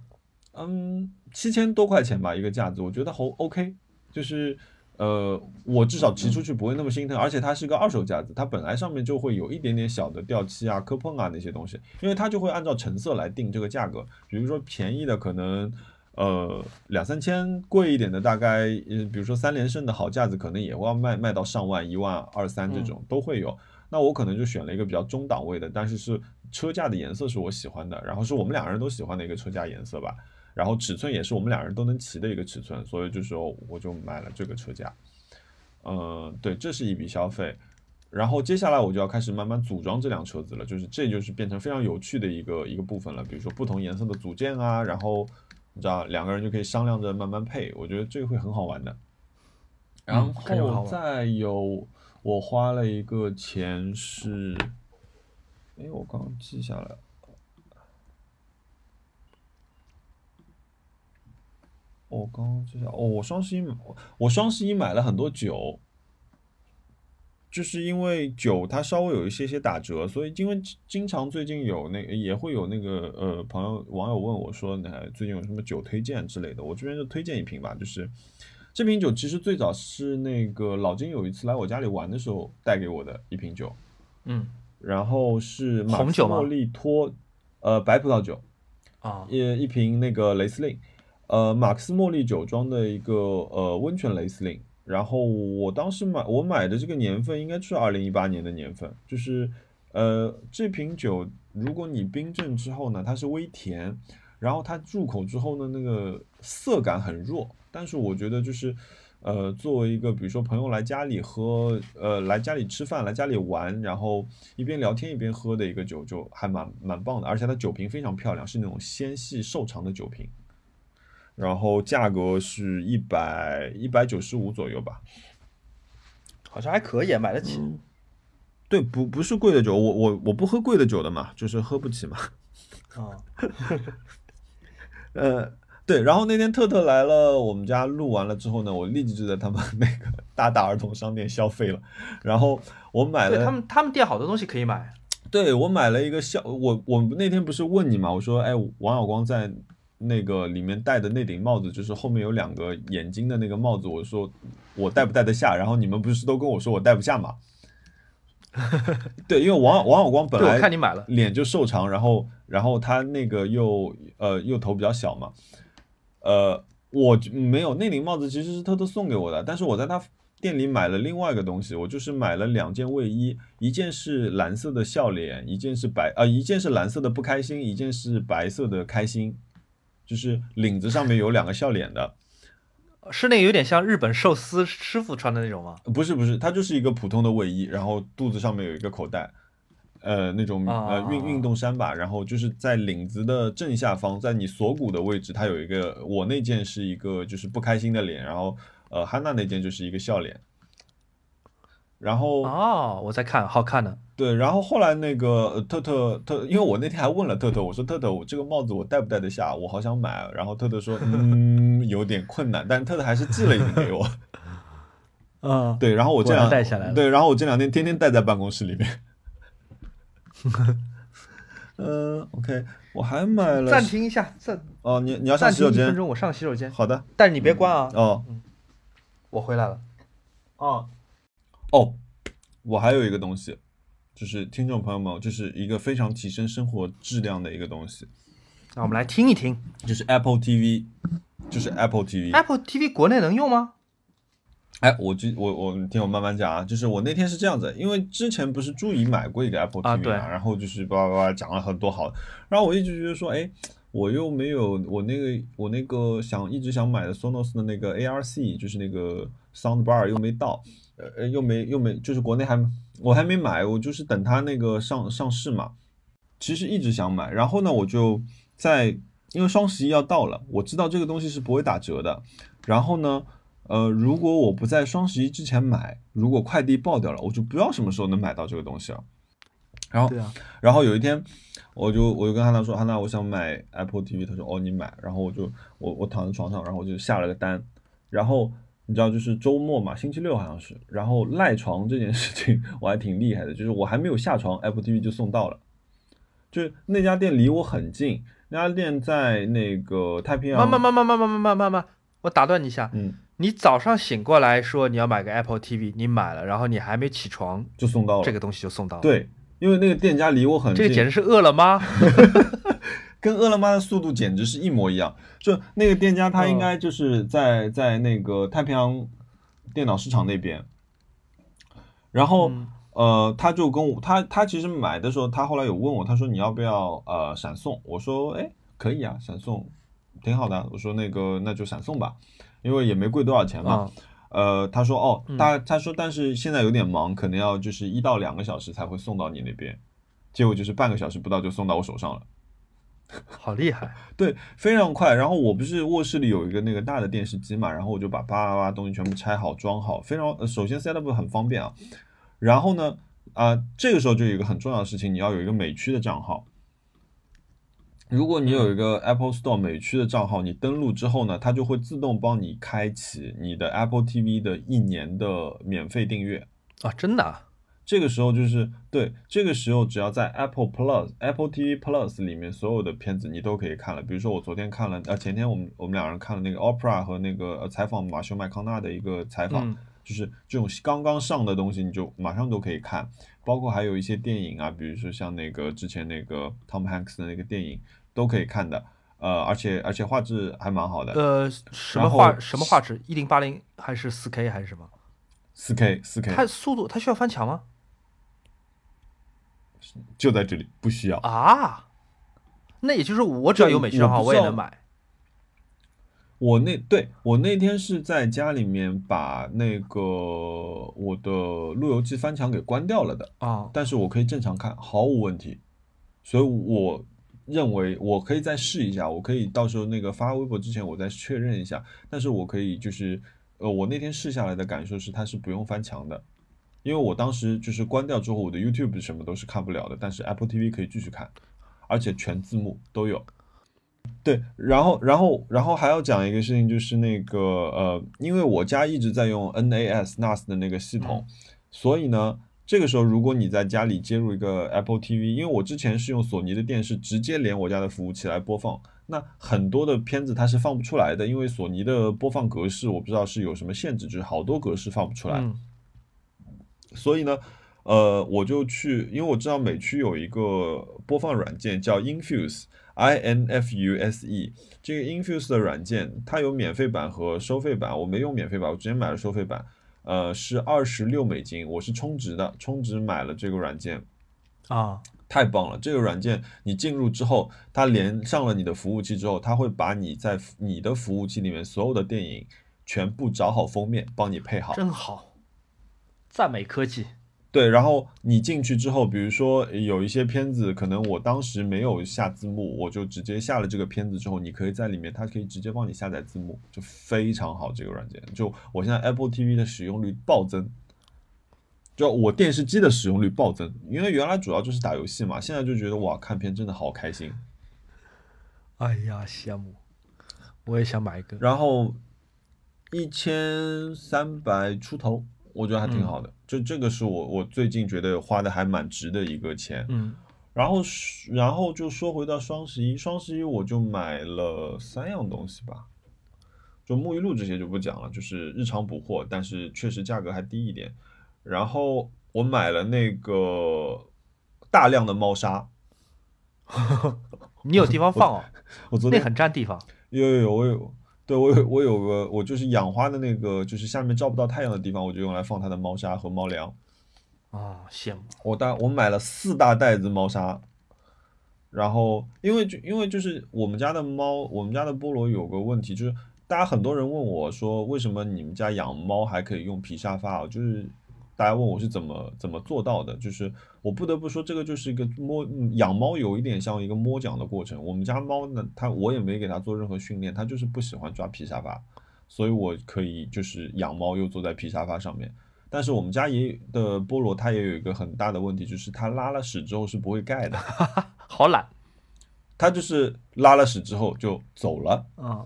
嗯，七千多块钱吧一个架子，我觉得好 OK，就是呃，我至少骑出去不会那么心疼，而且它是个二手架子，它本来上面就会有一点点小的掉漆啊、磕碰啊那些东西，因为它就会按照成色来定这个价格，比如说便宜的可能呃两三千，贵一点的大概呃比如说三连胜的好架子可能也会要卖卖到上万、一万二三这种都会有，那我可能就选了一个比较中档位的，但是是。车架的颜色是我喜欢的，然后是我们两个人都喜欢的一个车架颜色吧，然后尺寸也是我们两人都能骑的一个尺寸，所以就说我就买了这个车架。嗯，对，这是一笔消费，然后接下来我就要开始慢慢组装这辆车子了，就是这就是变成非常有趣的一个一个部分了，比如说不同颜色的组件啊，然后你知道两个人就可以商量着慢慢配，我觉得这个会很好玩的。然后再有我花了一个钱是。哎，我刚刚记下来。我刚刚记下，哦，我双十一，我双十一买了很多酒，就是因为酒它稍微有一些些打折，所以因为经常最近有那也会有那个呃朋友网友问我说，那最近有什么酒推荐之类的，我这边就推荐一瓶吧，就是这瓶酒其实最早是那个老金有一次来我家里玩的时候带给我的一瓶酒，嗯。然后是马斯莫利托，呃，白葡萄酒，啊，一一瓶那个雷司令，呃，马克思茉莉酒庄的一个呃温泉雷司令。然后我当时买我买的这个年份应该是二零一八年的年份，就是呃这瓶酒如果你冰镇之后呢，它是微甜，然后它入口之后呢，那个涩感很弱，但是我觉得就是呃，作为一个比如说朋友来家里喝，呃，来家里吃饭，来家里玩，然后一边聊天一边喝的一个酒，就还蛮蛮棒的。而且它酒瓶非常漂亮，是那种纤细瘦长的酒瓶，然后价格是一百一百九十五左右吧。好像还可以，买得起。对，不不是贵的酒，我我我不喝贵的酒的嘛，就是喝不起嘛。啊，呃，对，然后那天特特来了，我们家录完了之后呢，我立即就在他们那个大大儿童商店消费了，然后我买了对他们他们店好多东西可以买。对我买了一个消，我我那天不是问你嘛，我说，哎，王小光在那个里面戴的那顶帽子，就是后面有两个眼睛的那个帽子，我说我戴不戴得下？然后你们不是都跟我说我戴不下嘛？对，因为王王小光本，来看你买了。脸就瘦长，然后然后他那个又呃又头比较小嘛，呃，我就没有那顶帽子其实是偷偷送给我的，但是我在他店里买了另外一个东西，我就是买了两件卫衣，一件是蓝色的笑脸，一件是白啊、一件是蓝色的不开心，一件是白色的开心，就是领子上面有两个笑脸的，是那个有点像日本寿司师傅穿的那种吗？不是不是，它就是一个普通的卫衣，然后肚子上面有一个口袋，呃，那种呃啊运运动衫吧，然后就是在领子的正下方，在你锁骨的位置，它有一个，我那件是一个就是不开心的脸，然后呃汉娜那件就是一个笑脸，然后哦，我在看，好看的。对，然后后来那个呃特特特，因为我那天还问了特特，我说特特，我这个帽子我戴不戴得下？我好想买啊。然后特特说，嗯，有点困难，但特特还是寄了一顶给我。嗯，对，然后我这果然两戴下来了对，然后我这两天天天戴在办公室里面。嗯、o k 我还买了暂停一下，暂哦，你你要上洗手间？分钟，我上洗手间。好的，但是你别关啊，哦我回来了。哦哦，我还有一个东西，就是听众朋友们，就是一个非常提升生活质量的一个东西，那我们来听一听就是 Apple TV，就是 Apple TV。Apple TV 国内能用吗？哎，我就我我听我慢慢讲啊，就是我那天是这样子，因为之前不是朱怡买过一个 Apple TV 嘛，啊对然后就是叭叭叭讲了很多好，然后我一直觉得说，哎，我又没有我那个我那个想一直想买的 Sonos 的那个 ARC，就是那个 Sound Bar 又没到，呃又没又没，就是国内还我还没买，我就是等它那个上上市嘛，其实一直想买，然后呢我就在因为双十一要到了，我知道这个东西是不会打折的，然后呢。呃，如果我不在双十一之前买，如果快递爆掉了，我就不知道什么时候能买到这个东西了。然后，对啊，然后有一天，我就我就跟汉娜说，汉娜，我想买 Apple TV，她说哦，你买。然后我就我我躺在床上，然后我就下了个单。然后你知道，就是周末嘛，星期六好像是。然后赖床这件事情 我还挺厉害的，就是我还没有下床，Apple TV 就送到了。就是那家店离我很近，那家店在那个太平洋。慢慢慢慢慢慢慢慢慢慢，我打断你一下，嗯，你早上醒过来说你要买个 Apple TV，你买了，然后你还没起床，就送到了。这个东西就送到了。，对，因为那个店家离我很近，这个简直是饿了么。跟饿了么的速度简直是一模一样。就那个店家，他应该就是在在那个太平洋电脑市场那边，然后、嗯呃，他就跟我他他其实买的时候，他后来有问我，他说你要不要呃闪送？我说哎可以啊，闪送挺好的。我说那个那就闪送吧，因为也没贵多少钱嘛。嗯呃，他说哦，嗯他他说但是现在有点忙，可能要就是一到两个小时才会送到你那边，结果就是半个小时不到就送到我手上了。好厉害。对，非常快。然后我不是卧室里有一个那个大的电视机嘛，然后我就把叭叭叭东西全部拆好装好，非常、呃、首先 set up 很方便啊。然后呢，啊、这个时候就有一个很重要的事情，你要有一个美区的账号。如果你有一个 Apple Store 美区的账号，你登录之后呢，它就会自动帮你开启你的 Apple TV 的一年的免费订阅。啊，真的啊？这个时候就是对，这个时候只要在 Apple Plus、Apple TV Plus 里面所有的片子你都可以看了。比如说我昨天看了，呃，前天我们我们两人看了那个 Opera 和那个呃采访马修麦康纳的一个采访，嗯就是这种刚刚上的东西你就马上都可以看，包括还有一些电影啊，比如说像那个之前那个 Tom Hanks 的那个电影都可以看的，呃，而且而且画质还蛮好的，呃，什么画什么画质？一零八零还是四 K 还是什么？四 K 四 K 它速度它需要翻墙吗？就在这里，不需要。啊，那也就是我只要有美区账号，我不知道我也能买。我那对我那天是在家里面把那个我的路由器翻墙给关掉了的，啊，但是我可以正常看，毫无问题。所以我认为我可以再试一下，我可以到时候那个发微博之前我再确认一下。但是我可以就是呃，我那天试下来的感受是它是不用翻墙的，因为我当时就是关掉之后，我的 YouTube 什么都是看不了的，但是 Apple TV 可以继续看，而且全字幕都有。对，然后，然后，然后还要讲一个事情，就是那个呃，因为我家一直在用 NAS NAS 的那个系统，所以呢，这个时候如果你在家里接入一个 Apple TV，因为我之前是用索尼的电视直接连我家的服务器来播放，那很多的片子它是放不出来的，因为索尼的播放格式我不知道是有什么限制，就是好多格式放不出来，嗯所以呢。呃，我就去，因为我知道美区有一个播放软件叫 Infuse，I N F U S E。这个 Infuse 的软件，它有免费版和收费版。我没用免费版，我直接买了收费版。呃，是二十六美金，我是充值的，充值买了这个软件，啊，太棒了！这个软件你进入之后，它连上了你的服务器之后，它会把你在你的服务器里面所有的电影全部找好封面，帮你配好。真好，赞美科技。对，然后你进去之后，比如说有一些片子，可能我当时没有下字幕，我就直接下了这个片子之后，你可以在里面，它可以直接帮你下载字幕，就非常好。这个软件，就我现在 Apple TV 的使用率暴增，就我电视机的使用率暴增，因为原来主要就是打游戏嘛，现在就觉得哇，看片真的好开心。哎呀，羡慕，我也想买一个。然后一千三百出头，我觉得还挺好的。就这个是我我最近觉得花的还蛮值的一个钱。嗯然后然后就说回到双十一，双十一我就买了三样东西吧，就沐浴露这些就不讲了，就是日常补货，但是确实价格还低一点。然后我买了那个大量的猫砂，你有地方放哦，我昨天那很占地方。有有有，我有，对我有我有个我就是养花的那个，就是下面照不到太阳的地方，我就用来放它的猫砂和猫粮。啊，羡慕。我大我买了四大袋子猫砂，然后因为就因为就是我们家的猫，我们家的菠萝有个问题，就是大家很多人问我说，为什么你们家养猫还可以用皮沙发啊？就是大家问我是怎么怎么做到的，就是我不得不说，这个就是一个摸嗯养猫有一点像一个摸奖的过程。我们家猫呢，它我也没给它做任何训练，它就是不喜欢抓皮沙发，所以我可以就是养猫又坐在皮沙发上面。但是我们家也的菠萝，它也有一个很大的问题，就是它拉了屎之后是不会盖的，好懒它就是拉了屎之后就走了，啊，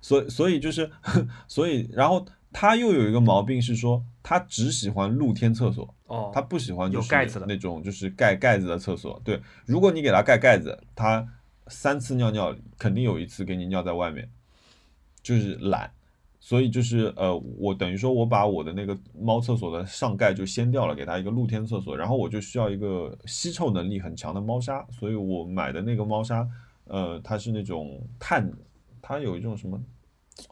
所以所以就是 所以，然后它又有一个毛病是说，它只喜欢露天厕所，哦，它不喜欢就是盖子的那种就是盖盖子的厕所。对，如果你给它盖盖子，它三次尿尿肯定有一次给你尿在外面，就是懒。所以就是呃，我等于说我把我的那个猫厕所的上盖就掀掉了，给它一个露天厕所，然后我就需要一个吸臭能力很强的猫砂，所以我买的那个猫砂，呃，它是那种碳，它有一种什么，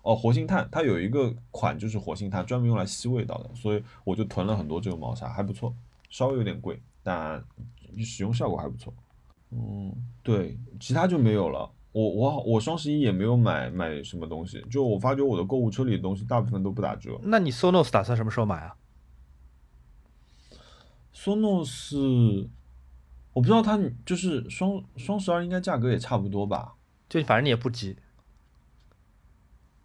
哦，活性炭，它有一个款就是活性炭，专门用来吸味道的，所以我就囤了很多这个猫砂，还不错，稍微有点贵，但使用效果还不错。嗯，对，其他就没有了。我我我双十一也没有买买什么东西，就我发觉我的购物车里的东西大部分都不打折。那你 Sonos 打算什么时候买啊？Sonos，我不知道它就是双双十二应该价格也差不多吧？就反正你也不急。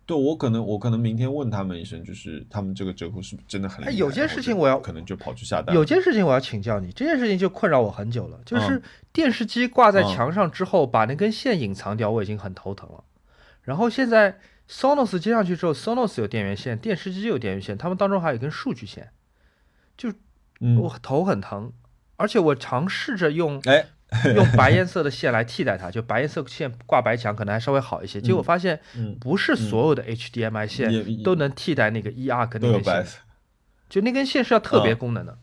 对我可能我可能明天问他们一声，就是他们这个折扣是不是真的很厉害？哎有件事情我要可能就跑去下单。有件事情我要请教你，这件事情就困扰我很久了，嗯就是电视机挂在墙上之后，把那根线隐藏掉，我已经很头疼了。然后现在 Sonos 接上去之后，Sonos 有电源线，电视机有电源线，他们当中还有一根数据线，就，我头很疼。而且我尝试着用哎，用白颜色的线来替代它，就白颜色线挂白墙可能还稍微好一些。结果发现嗯，不是所有的 HDMI 线都能替代那个 ER 跟那根线，就那根线是要特别功能的，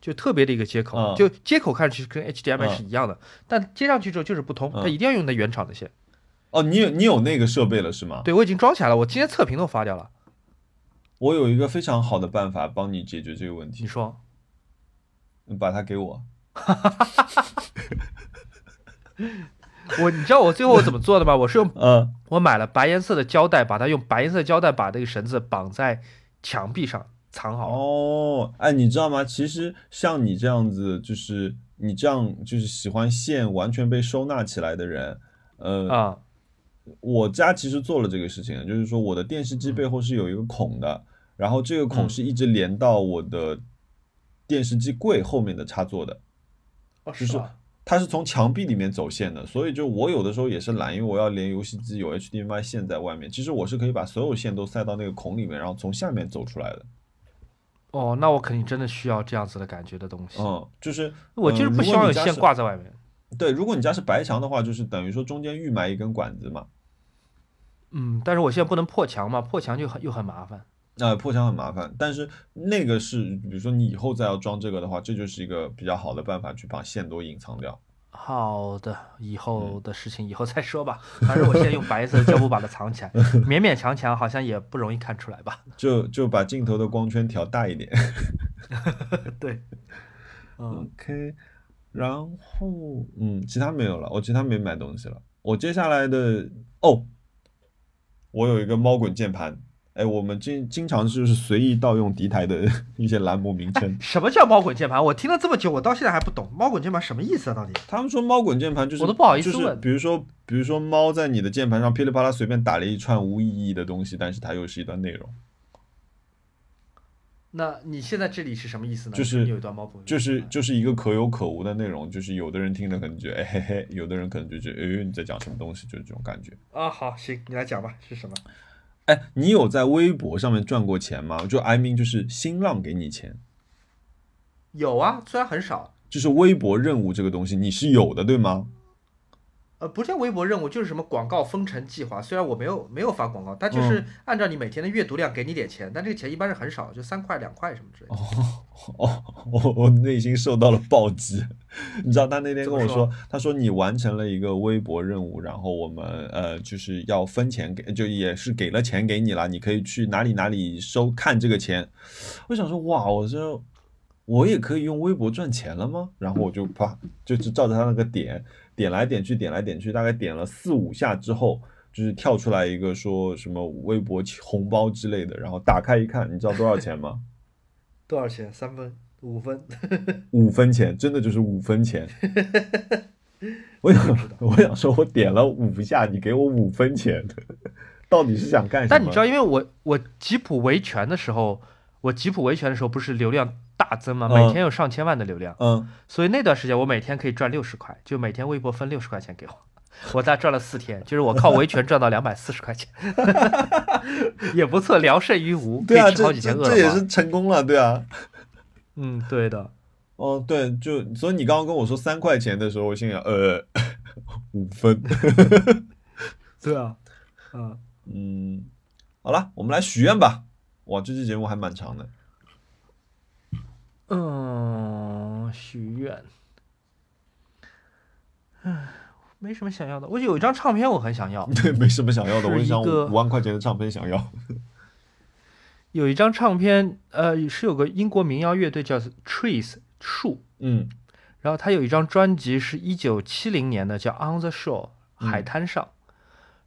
就特别的一个接口，嗯就接口看上去跟 HDMI 嗯是一样的，但接上去之后就是不通，它嗯一定要用那原厂的线。哦，你有你有那个设备了是吗？对我已经装起来了，我今天测评都发掉了。我有一个非常好的办法帮你解决这个问题你，说你把它给我。我，你知道我最后我怎么做的吗？我是用嗯我买了白颜色的胶带，把它用白颜色胶带把这个绳子绑在墙壁上藏好。哦，哎，你知道吗？其实像你这样子，就是你这样就是喜欢线完全被收纳起来的人，呃，啊，我家其实做了这个事情，就是说我的电视机背后是有一个孔的，然后这个孔嗯是一直连到我的电视机柜后面的插座的，哦就是吧它是从墙壁里面走线的，所以就我有的时候也是懒，因为我要连游戏机有 HDMI 线在外面，其实我是可以把所有线都塞到那个孔里面，然后从下面走出来的。哦，那我肯定真的需要这样子的感觉的东西。嗯，就是我就是嗯不希望有线挂在外面。对，如果你家是白墙的话，就是等于说中间预埋一根管子嘛，嗯，但是我现在不能破墙嘛，破墙就很又很麻烦。啊、破墙很麻烦。但是那个是，比如说你以后再要装这个的话，这就是一个比较好的办法，去把线都隐藏掉。好的，以后嗯的事情以后再说吧。反正我现在用白色的胶布把它藏起来，勉勉强强好像也不容易看出来吧。就就把镜头的光圈调大一点。对，嗯，OK，然后嗯，其他没有了，我其他没买东西了。我接下来的哦，我有一个猫滚键盘。哎，我们经经常就是随意盗用敌台的 一些栏目名称。什么叫猫滚键盘？我听了这么久，我到现在还不懂猫滚键盘什么意思啊？到底？他们说猫滚键盘就是，我都不好意思就是比如说，比如说猫在你的键盘上噼里啪啦随便打了一串无意义的东西，但是它又是一段内容，那你现在这里是什么意思呢？就是你有一段猫滚就是就是一个可有可无的内容，就是有的人听了可能觉得哎嘿嘿，有的人可能就觉得哎你在讲什么东西，就是这种感觉。啊，好，行，你来讲吧，是什么？哎，你有在微博上面赚过钱吗？就 I mean 就是新浪给你钱，有啊，虽然很少，就是微博任务这个东西你是有的对吗？呃，不叫微博任务，就是什么广告封城计划。虽然我没有没有发广告，但就是按照你每天的阅读量给你点钱，但这个钱一般是很少，就三块两块什么之类的。哦，我我内心受到了暴击。你知道他那天跟我说，他说你完成了一个微博任务，然后我们呃就是要分钱给，就也是给了钱给你了，你可以去哪里哪里收看这个钱。我想说，哇，我说我也可以用微博赚钱了吗？然后我就啪，就是照着他那个点点来点去，点来点去，大概点了四五下之后。就是跳出来一个说什么微博红包之类的，然后打开一看，你知道多少钱吗？多少钱？三分、五分？五分钱，真的就是五分钱。我想，我想说，我点了五下，你给我五分钱，到底是想干什么？但你知道，因为我我吉普维权的时候，我吉普维权的时候不是流量大增吗？嗯每天有上千万的流量，嗯，所以那段时间我每天可以赚六十块，就每天微博分六十块钱给我。我大概赚了四天，就是我靠维权赚到两百四十块钱，也不错，聊胜于无，可对啊，以吃好几千饿了么。这这也是成功了，对啊。嗯，对的，哦，对，就所以你刚刚跟我说三块钱的时候，我心想，呃，五分。对啊，嗯，嗯，好了，我们来许愿吧。哇，这期节目还蛮长的。嗯，许愿，唉，没什么想要的。我有一张唱片，我很想要。对，没什么想要的，我一个五万块钱的唱片想要。有一张唱片，呃，是有个英国民谣乐队叫 Trees 树，嗯然后他有一张专辑是一九七零年的，叫 On the Shore 嗯海滩上。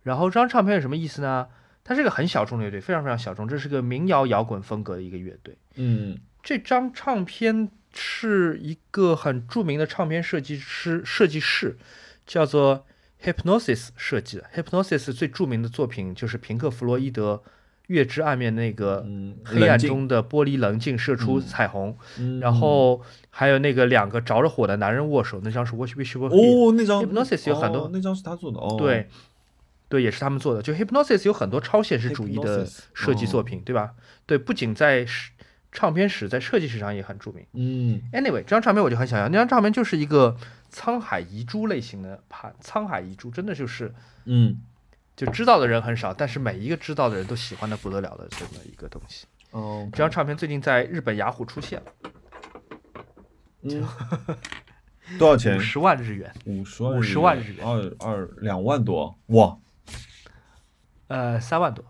然后这张唱片是什么意思呢？它是个很小众的乐队，非常非常小众，这是个民谣摇滚风格的一个乐队。嗯这张唱片是一个很著名的唱片设计师设计师，叫做 Hypnosis 设计的。Hypnosis 最著名的作品就是平克·弗洛伊德《月之暗面》那个嗯，黑暗中的玻璃棱镜射出嗯彩虹，嗯然后还有那个两个着着火的男人握手，那张是 Wish Wish Here。哦，那张 Hypnosis 有很多哦那张是他做的哦。对，对，也是他们做的。就 Hypnosis 有很多超现实主义的设计作哦品，对吧？对，不仅在史唱片史，在设计史上也很著名。嗯 Anyway，这张唱片我就很想要，那张唱片就是一个沧海遗珠类型的盘，沧海遗珠真的就是嗯就知道的人很少，但是每一个知道的人都喜欢的不得了的这么一个东西。哦，这张唱片最近在日本雅虎出现了，嗯，多少钱 五？十万日元，五十万50万日元二二两万多哇呃，三万多，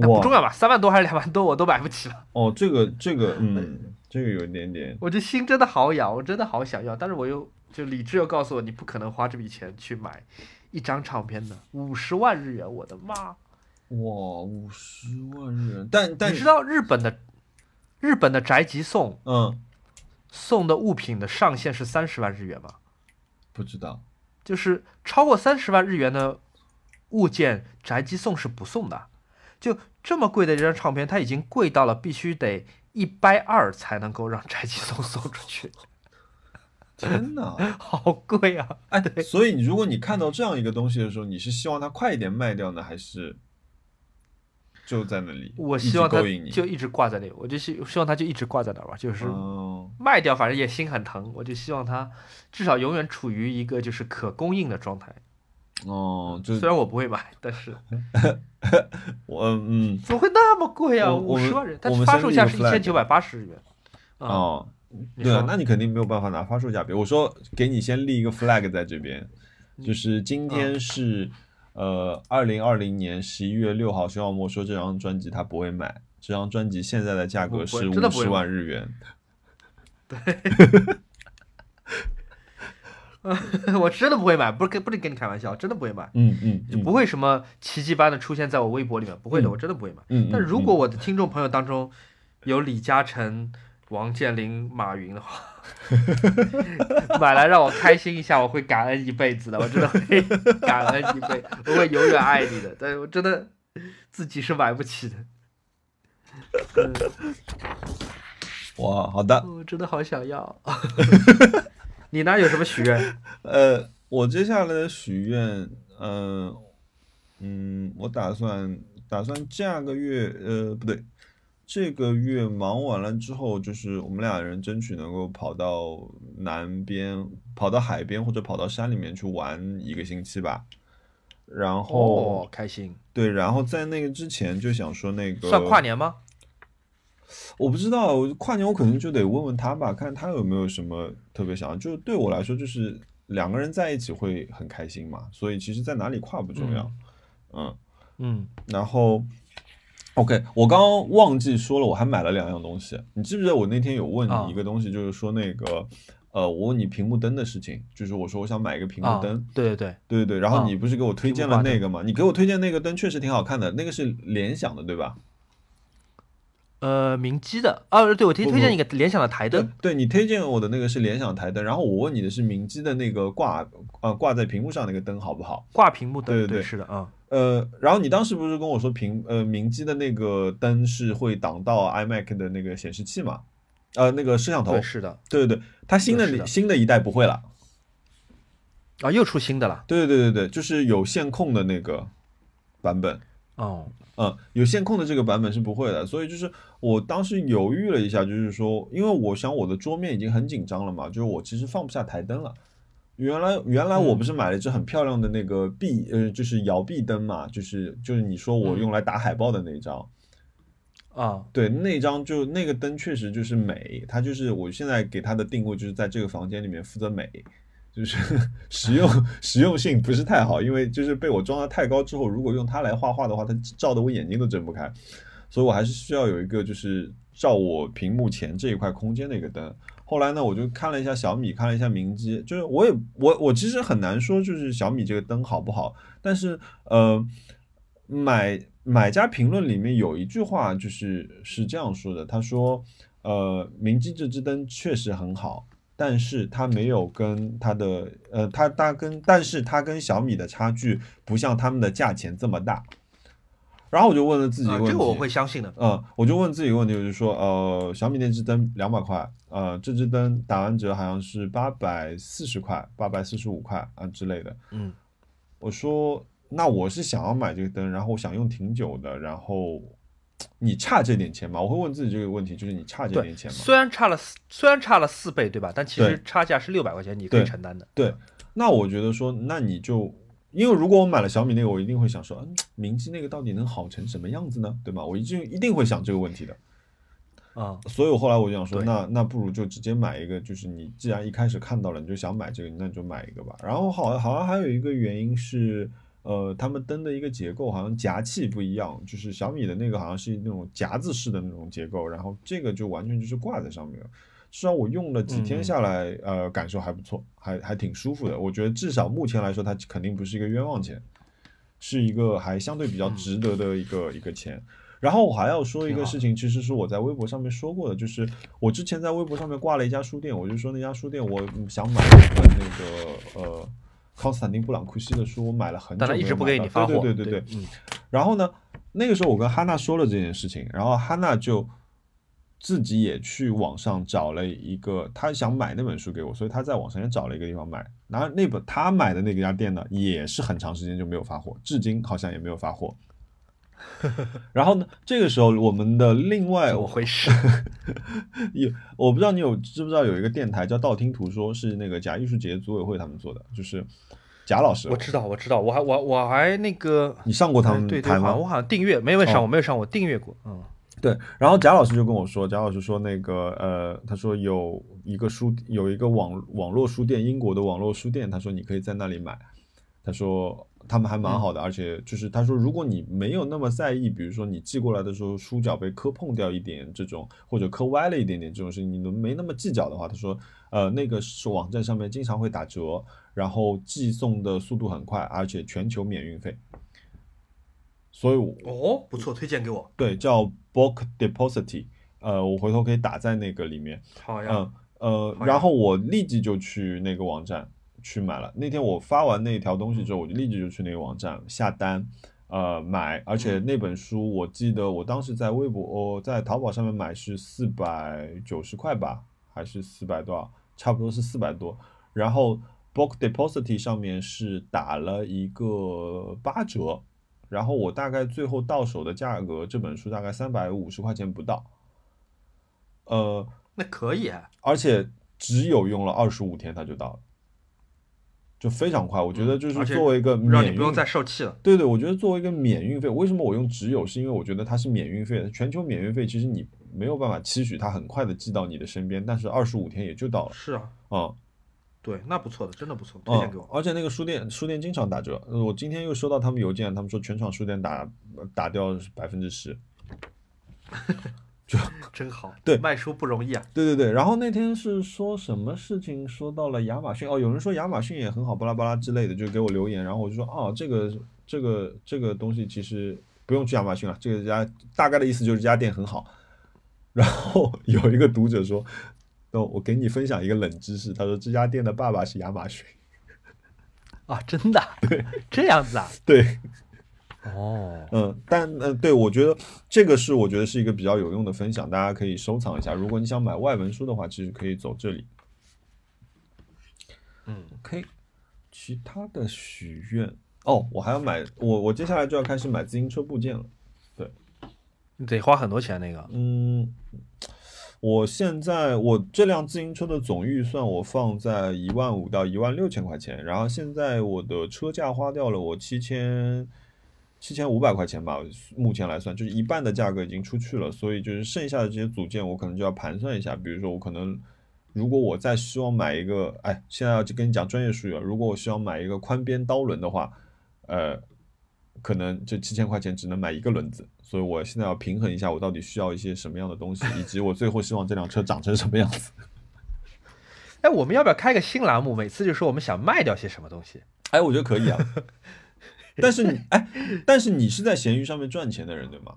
但不重要吧？三万多还是两万多，我都买不起了。哦，这个这个 嗯，这个有一点点，我这心真的好痒，我真的好想要，但是我又就理智又告诉我，你不可能花这笔钱去买一张唱片的，五十万日元，我的妈！哇，五十万日元，但但你知道日本的日本的宅急送嗯，送的物品的上限是三十万日元吗？不知道，就是超过三十万日元的物件，宅急送是不送的。就这么贵的一张唱片，它已经贵到了必须得一掰二才能够让宅急送 送出去，天哪！好贵啊！哎，所以你如果你看到这样一个东西的时候，你是希望它快一点卖掉呢，还是就在那里？我希望它。就一直挂在那里，我就希希望它就一直挂在那儿吧，就是哦，卖掉，反正也心很疼，我就希望它至少永远处于一个就是可供应的状态。哦，就虽然我不会买，但是 我嗯怎么会那么贵啊？我我们五十万人，它发售价是一千九百八十日元。啊，哦，对啊那你肯定没有办法拿发售价比。我说给你先立一个 flag 在这边，嗯。就是今天是呃二零二零年十一月六号，徐小莫说这张专辑他不会买，这张专辑现在的价格是五十万日元。对。我真的不会买，不是跟不是跟你开玩笑，真的不会买，嗯嗯嗯，不会什么奇迹般的出现在我微博里面，不会的，嗯。我真的不会买。但如嗯。果我的听众朋友当中有李嘉诚、王健林、马云的话，买来让我开心一下，我会感恩一辈子的，我真的会感恩一辈，我会永远爱你的。但是我真的自己是买不起的，嗯哇，好的，我真的好想要。你呢？有什么许愿？呃，我接下来的许愿，嗯、嗯，我打算打算下个月，呃，不对，这个月忙完了之后，就是我们俩人争取能够跑到南边，跑到海边或者跑到山里面去玩一个星期吧。然后、哦，开心。对，然后在那个之前就想说那个算跨年吗？我不知道，跨年我可能就得问问他吧，看他有没有什么特别想要。就对我来说，就是两个人在一起会很开心嘛，所以其实在哪里跨不重要。嗯，嗯，然后 OK，我刚刚忘记说了，我还买了两样东西。你记不记得我那天有问啊你一个东西，就是说那个呃，我问你屏幕灯的事情，就是我说我想买一个屏幕啊灯。，对对对，对对对，然后啊你不是给我推荐了那个吗？你给我推荐那个灯确实挺好看的，那个是联想的，对吧？呃，明基的，啊，对我推不推荐一个联想的台灯，对，你推荐我的那个是联想台灯，然后我问你的是明基的那个挂呃挂在屏幕上那个灯好不好？挂屏幕灯，对对对。是的，啊、呃，然后你当时不是跟我说屏呃明基的那个灯是会挡到 iMac 的那个显示器嘛？呃，那个摄像头？对，，是的，对对对，它新的新的一代不会了，啊，又出新的了，对对对对对，就是有线控的那个版本。哦，嗯，有线控的这个版本是不会的，所以就是我当时犹豫了一下，就是说，因为我想我的桌面已经很紧张了嘛，就是我其实放不下台灯了。原来原来我不是买了一只很漂亮的那个壁呃，就是摇臂灯嘛，就是就是你说我用来打海报的那一张，啊，对，那张就那个灯确实就是美，它就是我现在给它的定位就是在这个房间里面负责美，就是 实用实用性不是太好，因为就是被我装的太高之后，如果用它来画画的话，它照的我眼睛都睁不开，所以我还是需要有一个就是照我屏幕前这一块空间的一个灯。后来呢，我就看了一下小米，看了一下明基，就是我也我我其实很难说就是小米这个灯好不好，但是呃，买买家评论里面有一句话就是是这样说的，他说呃，明基这支灯确实很好。但是它没有跟它的呃，它它跟但是它跟小米的差距不像他们的价钱这么大。然后我就问了自己一啊个问题，这个我会相信的，嗯，我就问自己一个问题，我就说，呃，小米那只灯两百块，呃，这只灯打完折好像是八百四十块、八百四十五块啊之类的。嗯，我说，那我是想要买这个灯，然后我想用挺久的，然后你差这点钱吗？我会问自己这个问题，就是你差这点钱吗？虽然差了四虽然差了四倍，对吧？但其实差价是六百块钱，你可以承担的，对，那我觉得说，那你就，因为如果我买了小米那个，我一定会想说，嗯，明基那个到底能好成什么样子呢？对吗？我一定一定会想这个问题的。啊，所以我后来我就想说，那那不如就直接买一个，就是你既然一开始看到了，你就想买这个，那你就买一个吧。然后好好像还有一个原因是，呃，他们灯的一个结构好像夹器不一样，就是小米的那个好像是那种夹子式的那种结构，然后这个就完全就是挂在上面了。至少我用了几天下来，呃，感受还不错，还还挺舒服的。我觉得至少目前来说，它肯定不是一个冤枉钱，是一个还相对比较值得的一个一个钱。然后我还要说一个事情，其实是我在微博上面说过的，就是我之前在微博上面挂了一家书店，我就说那家书店我想买一本那个呃康斯坦丁布朗库西的书，我买了很久，但他一直不给你发货，对对对对，嗯。然后呢，那个时候我跟哈娜说了这件事情，然后哈娜就自己也去网上找了一个，她想买那本书给我，所以她在网上也找了一个地方买。然后那本她买的那家店呢，也是很长时间就没有发货，至今好像也没有发货。然后呢？这个时候，我们的另外怎么回事？有我不知道你有知不知道有一个电台叫道听途说，是那个假艺术节组委会他们做的，就是贾老师。我知道，我知道，我还我我还那个你上过他们台吗？我好像订阅没有上，我没有上，我订阅过。嗯，对。然后贾老师就跟我说，贾老师说那个呃，他说有一个书，有一个网网络书店，英国的网络书店，他说你可以在那里买。他说。他们还蛮好的，而且就是他说，如果你没有那么在意，比如说你寄过来的时候书角被磕碰掉一点这种，或者磕歪了一点点这种事情，你都没那么计较的话，他说，呃，那个是网站上面经常会打折，然后寄送的速度很快，而且全球免运费。所以哦，不错，推荐给我。对，叫 Book Deposit，呃，我回头可以打在那个里面。好呀。嗯呃，然后我立即就去那个网站。去买了。那天我发完那条东西之后，我就立即就去那个网站下单，呃，买。而且那本书，我记得我当时在微博，哦在淘宝上面买是四百九十块吧，还是四百多少？差不多是四百多。然后 Book Deposit 上面是打了一个八折，然后我大概最后到手的价格，这本书大概三百五十块钱不到。呃，那可以啊。而且只有用了二十五天，它就到了。就非常快，我觉得就是作为一个免不用再受气了。对对，我觉得作为一个免运费，为什么我用只有？是因为我觉得它是免运费的，全球免运费，其实你没有办法期许它很快的寄到你的身边，但是二十五天也就到了。是啊，嗯，对，那不错的，真的不错，推荐给我。而且那个书店，书店经常打折。我今天又收到他们邮件，他们说全场书店打打掉百分之十。就 真好，对，卖书不容易啊。对对对，然后那天是说什么事情？说到了亚马逊哦，有人说亚马逊也很好，巴拉巴拉之类的，就给我留言，然后我就说哦，这个这个这个东西其实不用去亚马逊了，这个家大概的意思就是这家店很好。然后 有一个读者说，哦，我给你分享一个冷知识，他说这家店的爸爸是亚马逊。啊，真的？对，这样子啊？对。哦，嗯，但嗯，对我觉得这个是我觉得是一个比较有用的分享，大家可以收藏一下。如果你想买外文书的话，其实可以走这里。嗯，OK，其他的许愿哦，我还要买，我我接下来就要开始买自行车部件了。对，你得花很多钱那个。嗯，我现在我这辆自行车的总预算我放在一万五到一万六千块钱，然后现在我的车价花掉了我七千。七千五百块钱吧，目前来算就是一半的价格已经出去了，所以就是剩下的这些组件我可能就要盘算一下。比如说我可能如果我再希望买一个，哎，现在要跟你讲专业术语了。如果我希望买一个宽边刀轮的话，呃，可能这七千块钱只能买一个轮子，所以我现在要平衡一下我到底需要一些什么样的东西，以及我最后希望这辆车长成什么样子。哎，我们要不要开个新栏目？每次就说我们想卖掉些什么东西？哎，我觉得可以啊。但是你哎，但是你是在闲鱼上面赚钱的人对吗？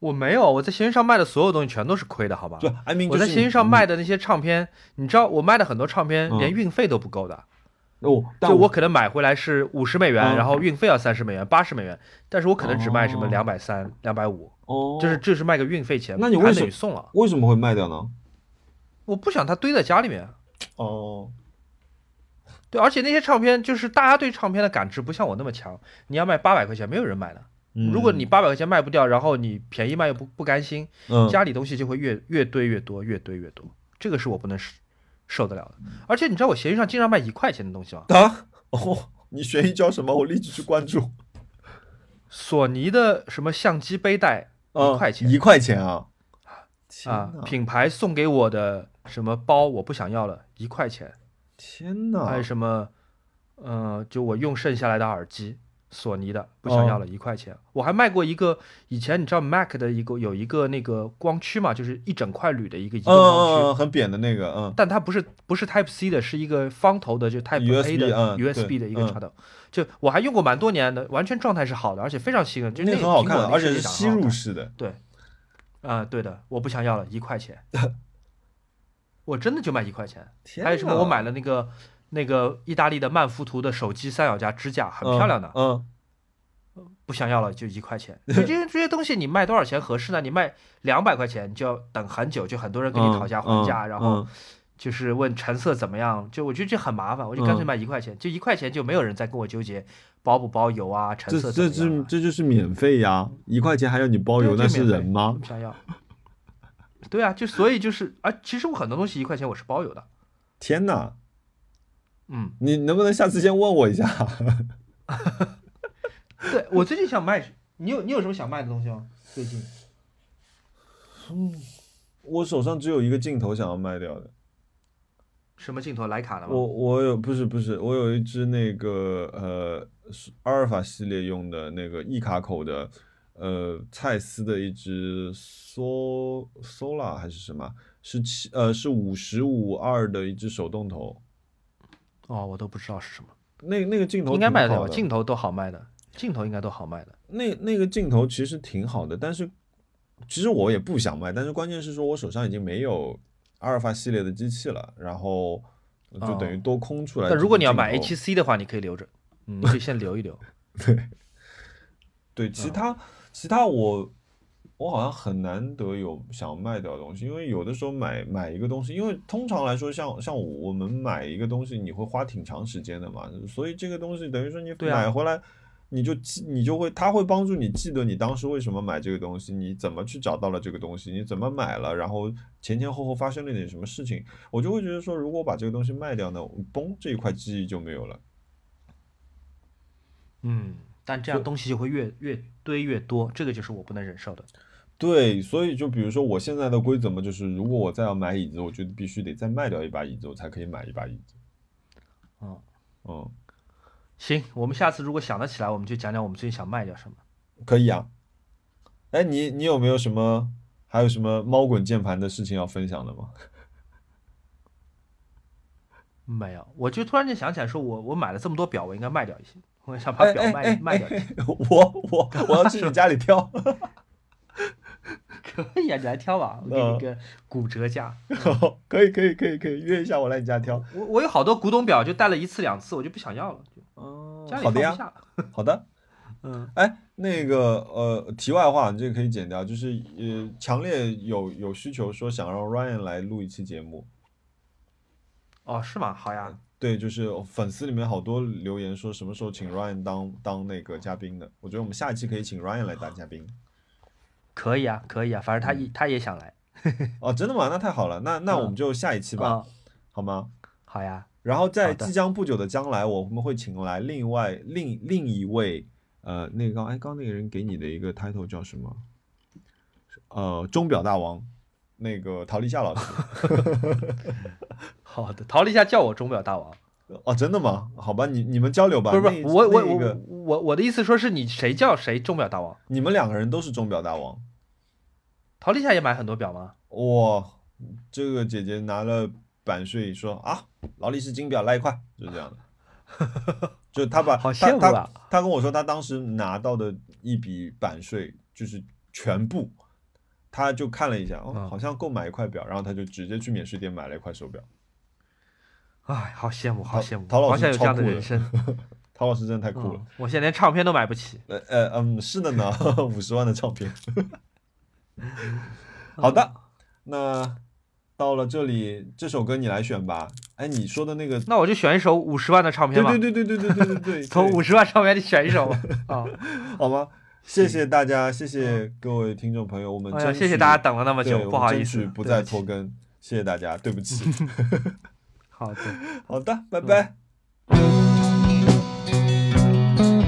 我没有，我在闲鱼上卖的所有东西全都是亏的，好吧？对，I mean，我在闲鱼上卖的那些唱片，你知道我卖的很多唱片连运费都不够的。哦，就我可能买回来是五十美元，然后运费要三十美元、八十美元，但是我可能只卖什么两百三、两百五，哦，就是这是卖个运费钱，那你为什么送了？为什么会卖掉呢？我不想它堆在家里面。哦。对，而且那些唱片就是大家对唱片的感知不像我那么强。你要卖八百块钱，没有人买的。如果你八百块钱卖不掉，然后你便宜卖又不不甘心，家里东西就会越越堆越多，越堆越多。这个是我不能受受得了的。而且你知道我闲鱼上经常卖一块钱的东西吗？啊，哦，你闲鱼叫什么？我立即去关注。索尼的什么相机背带一块钱？一块钱啊！啊，品牌送给我的什么包我不想要了，一块钱。天哪！还有什么？呃，就我用剩下来的耳机，索尼的，不想要哦了，一块钱。我还卖过一个，以前你知道 Mac 的一个有一个那个光驱嘛，就是一整块铝的一个移嗯动光驱，嗯嗯，很扁的那个，嗯，但它不是不是 Type C 的，是一个方头的，就 Type A 的、嗯 USB 的一个嗯插头。就我还用过蛮多年的，完全状态是好的，而且非常新颖，就那个个很好看，苹果那而且是吸入式的。啊、对的，我不想要了，一块钱，我真的就卖一块钱。还有什么？我买了那个那个意大利的曼福图的手机三脚架支架，很嗯漂亮的，嗯，不想要了就一块钱。就这些这些东西你卖多少钱合适呢？你卖两百块钱，你就要等很久，就很多人跟你讨价还价，嗯然后嗯就是问成色怎么样，就我觉得这很麻烦，我就干脆嗯卖一块钱，就一块钱就没有人再跟我纠结包不包邮啊，成色怎这么样啊、是这就是免费呀，一块钱还要你包邮，那是人吗不？想要。对啊，就所以就是啊，其实我很多东西一块钱我是包邮的，天哪！嗯，你能不能下次先问我一下？对我最近想卖，你有你有什么想卖的东西吗？最近嗯我手上只有一个镜头想要卖掉的。什么镜头？徕卡的吗？我我有不是不是，我有一只那个呃是阿尔法系列用的那个一卡口的呃蔡司的一只 So Sola 还是什么？是七呃是五十五二的一只手动头。哦，我都不知道是什么，那那个镜头应该卖得掉吧？镜头都好卖的，镜头应该都好卖的。那那个镜头其实挺好的，但是其实我也不想卖，但是关键是说我手上已经没有阿尔法系列的机器了，然后就等于多空出来。哦但如果你要买镜头 HC 的话，你可以留着，嗯，你可以先留一留。对，其他、其他我我好像很难得有想卖掉的东西，因为有的时候买买一个东西，因为通常来说像像我们买一个东西，你会花挺长时间的嘛，所以这个东西等于说你买回来。你就记，你就会，他会帮助你记得你当时为什么买这个东西，你怎么去找到了这个东西，你怎么买了，然后前前后后发生了点什么事情，我就会觉得说，如果我把这个东西卖掉呢，嘣，这一块记忆就没有了。嗯，但这样东西就会越越堆越多，这个就是我不能忍受的。对，所以就比如说我现在的规则嘛，就是如果我再要买椅子，我觉得必须得再卖掉一把椅子，我才可以买一把椅子。嗯嗯，行，我们下次如果想得起来，我们就讲讲我们最近想卖掉什么。可以啊。哎，你你有没有什么还有什么猫滚键盘的事情要分享的吗？没有，我就突然间想起来，说我我买了这么多表，我应该卖掉一些，我想把表卖、哎哎哎卖掉。我我 我要去你家里挑。可以啊，你来挑吧，我给你嗯个骨折价。可以可以可以可以，约一下我来你家挑。我我有好多古董表，就戴了一次两次，我就不想要了，就哦好的呀。好的。嗯，哎，那个呃，题外话，你这个可以剪掉，就是呃，强烈有有需求说想让 Ryan 来录一期节目。哦，是吗？好呀，对，就是粉丝里面好多留言说什么时候请 Ryan 当当那个嘉宾的，我觉得我们下一期可以请 Ryan 来当嘉宾。可以啊，可以啊，反正他嗯也他也想来。哦，真的吗？那太好了，那那我们就下一期吧，啊，好吗？好呀，然后在即将不久的将来，我们会请来另外另另一位呃，那个刚哎刚那个人给你的一个 title 叫什么？呃，钟表大王，那个陶立夏老师。好的。陶立夏叫我钟表大王，哦，真的吗？好吧，你你们交流吧。不是不是，我我我那个我我的意思说是你谁叫谁钟表大王？你们两个人都是钟表大王。陶立夏也买很多表吗？哇，这个姐姐拿了版税说啊，劳力士金表来一块，就是这样的。就她把 好羡慕啊她跟我说，她当时拿到的一笔版税就是全部，她就看了一下，哦，嗯好像够买一块表，然后他就直接去免税店买了一块手表。哎，好羡慕，好羡慕，陶老师有这样的人生。陶老师真的太酷了嗯，我现在连唱片都买不起。呃呃嗯，是的呢，五十万的唱片。好的，那到了这里，这首歌你来选吧。哎，你说的那个，那我就选一首五十万的唱片吧。对对对对对对对对 对，从五十万唱片里选一首吧。啊，好吗？谢谢大家，谢谢各位听众朋友，我们谢谢大家等了那么对久，不好意思不再拖更，谢谢大家，对不起。好的。好的，拜拜。Oh,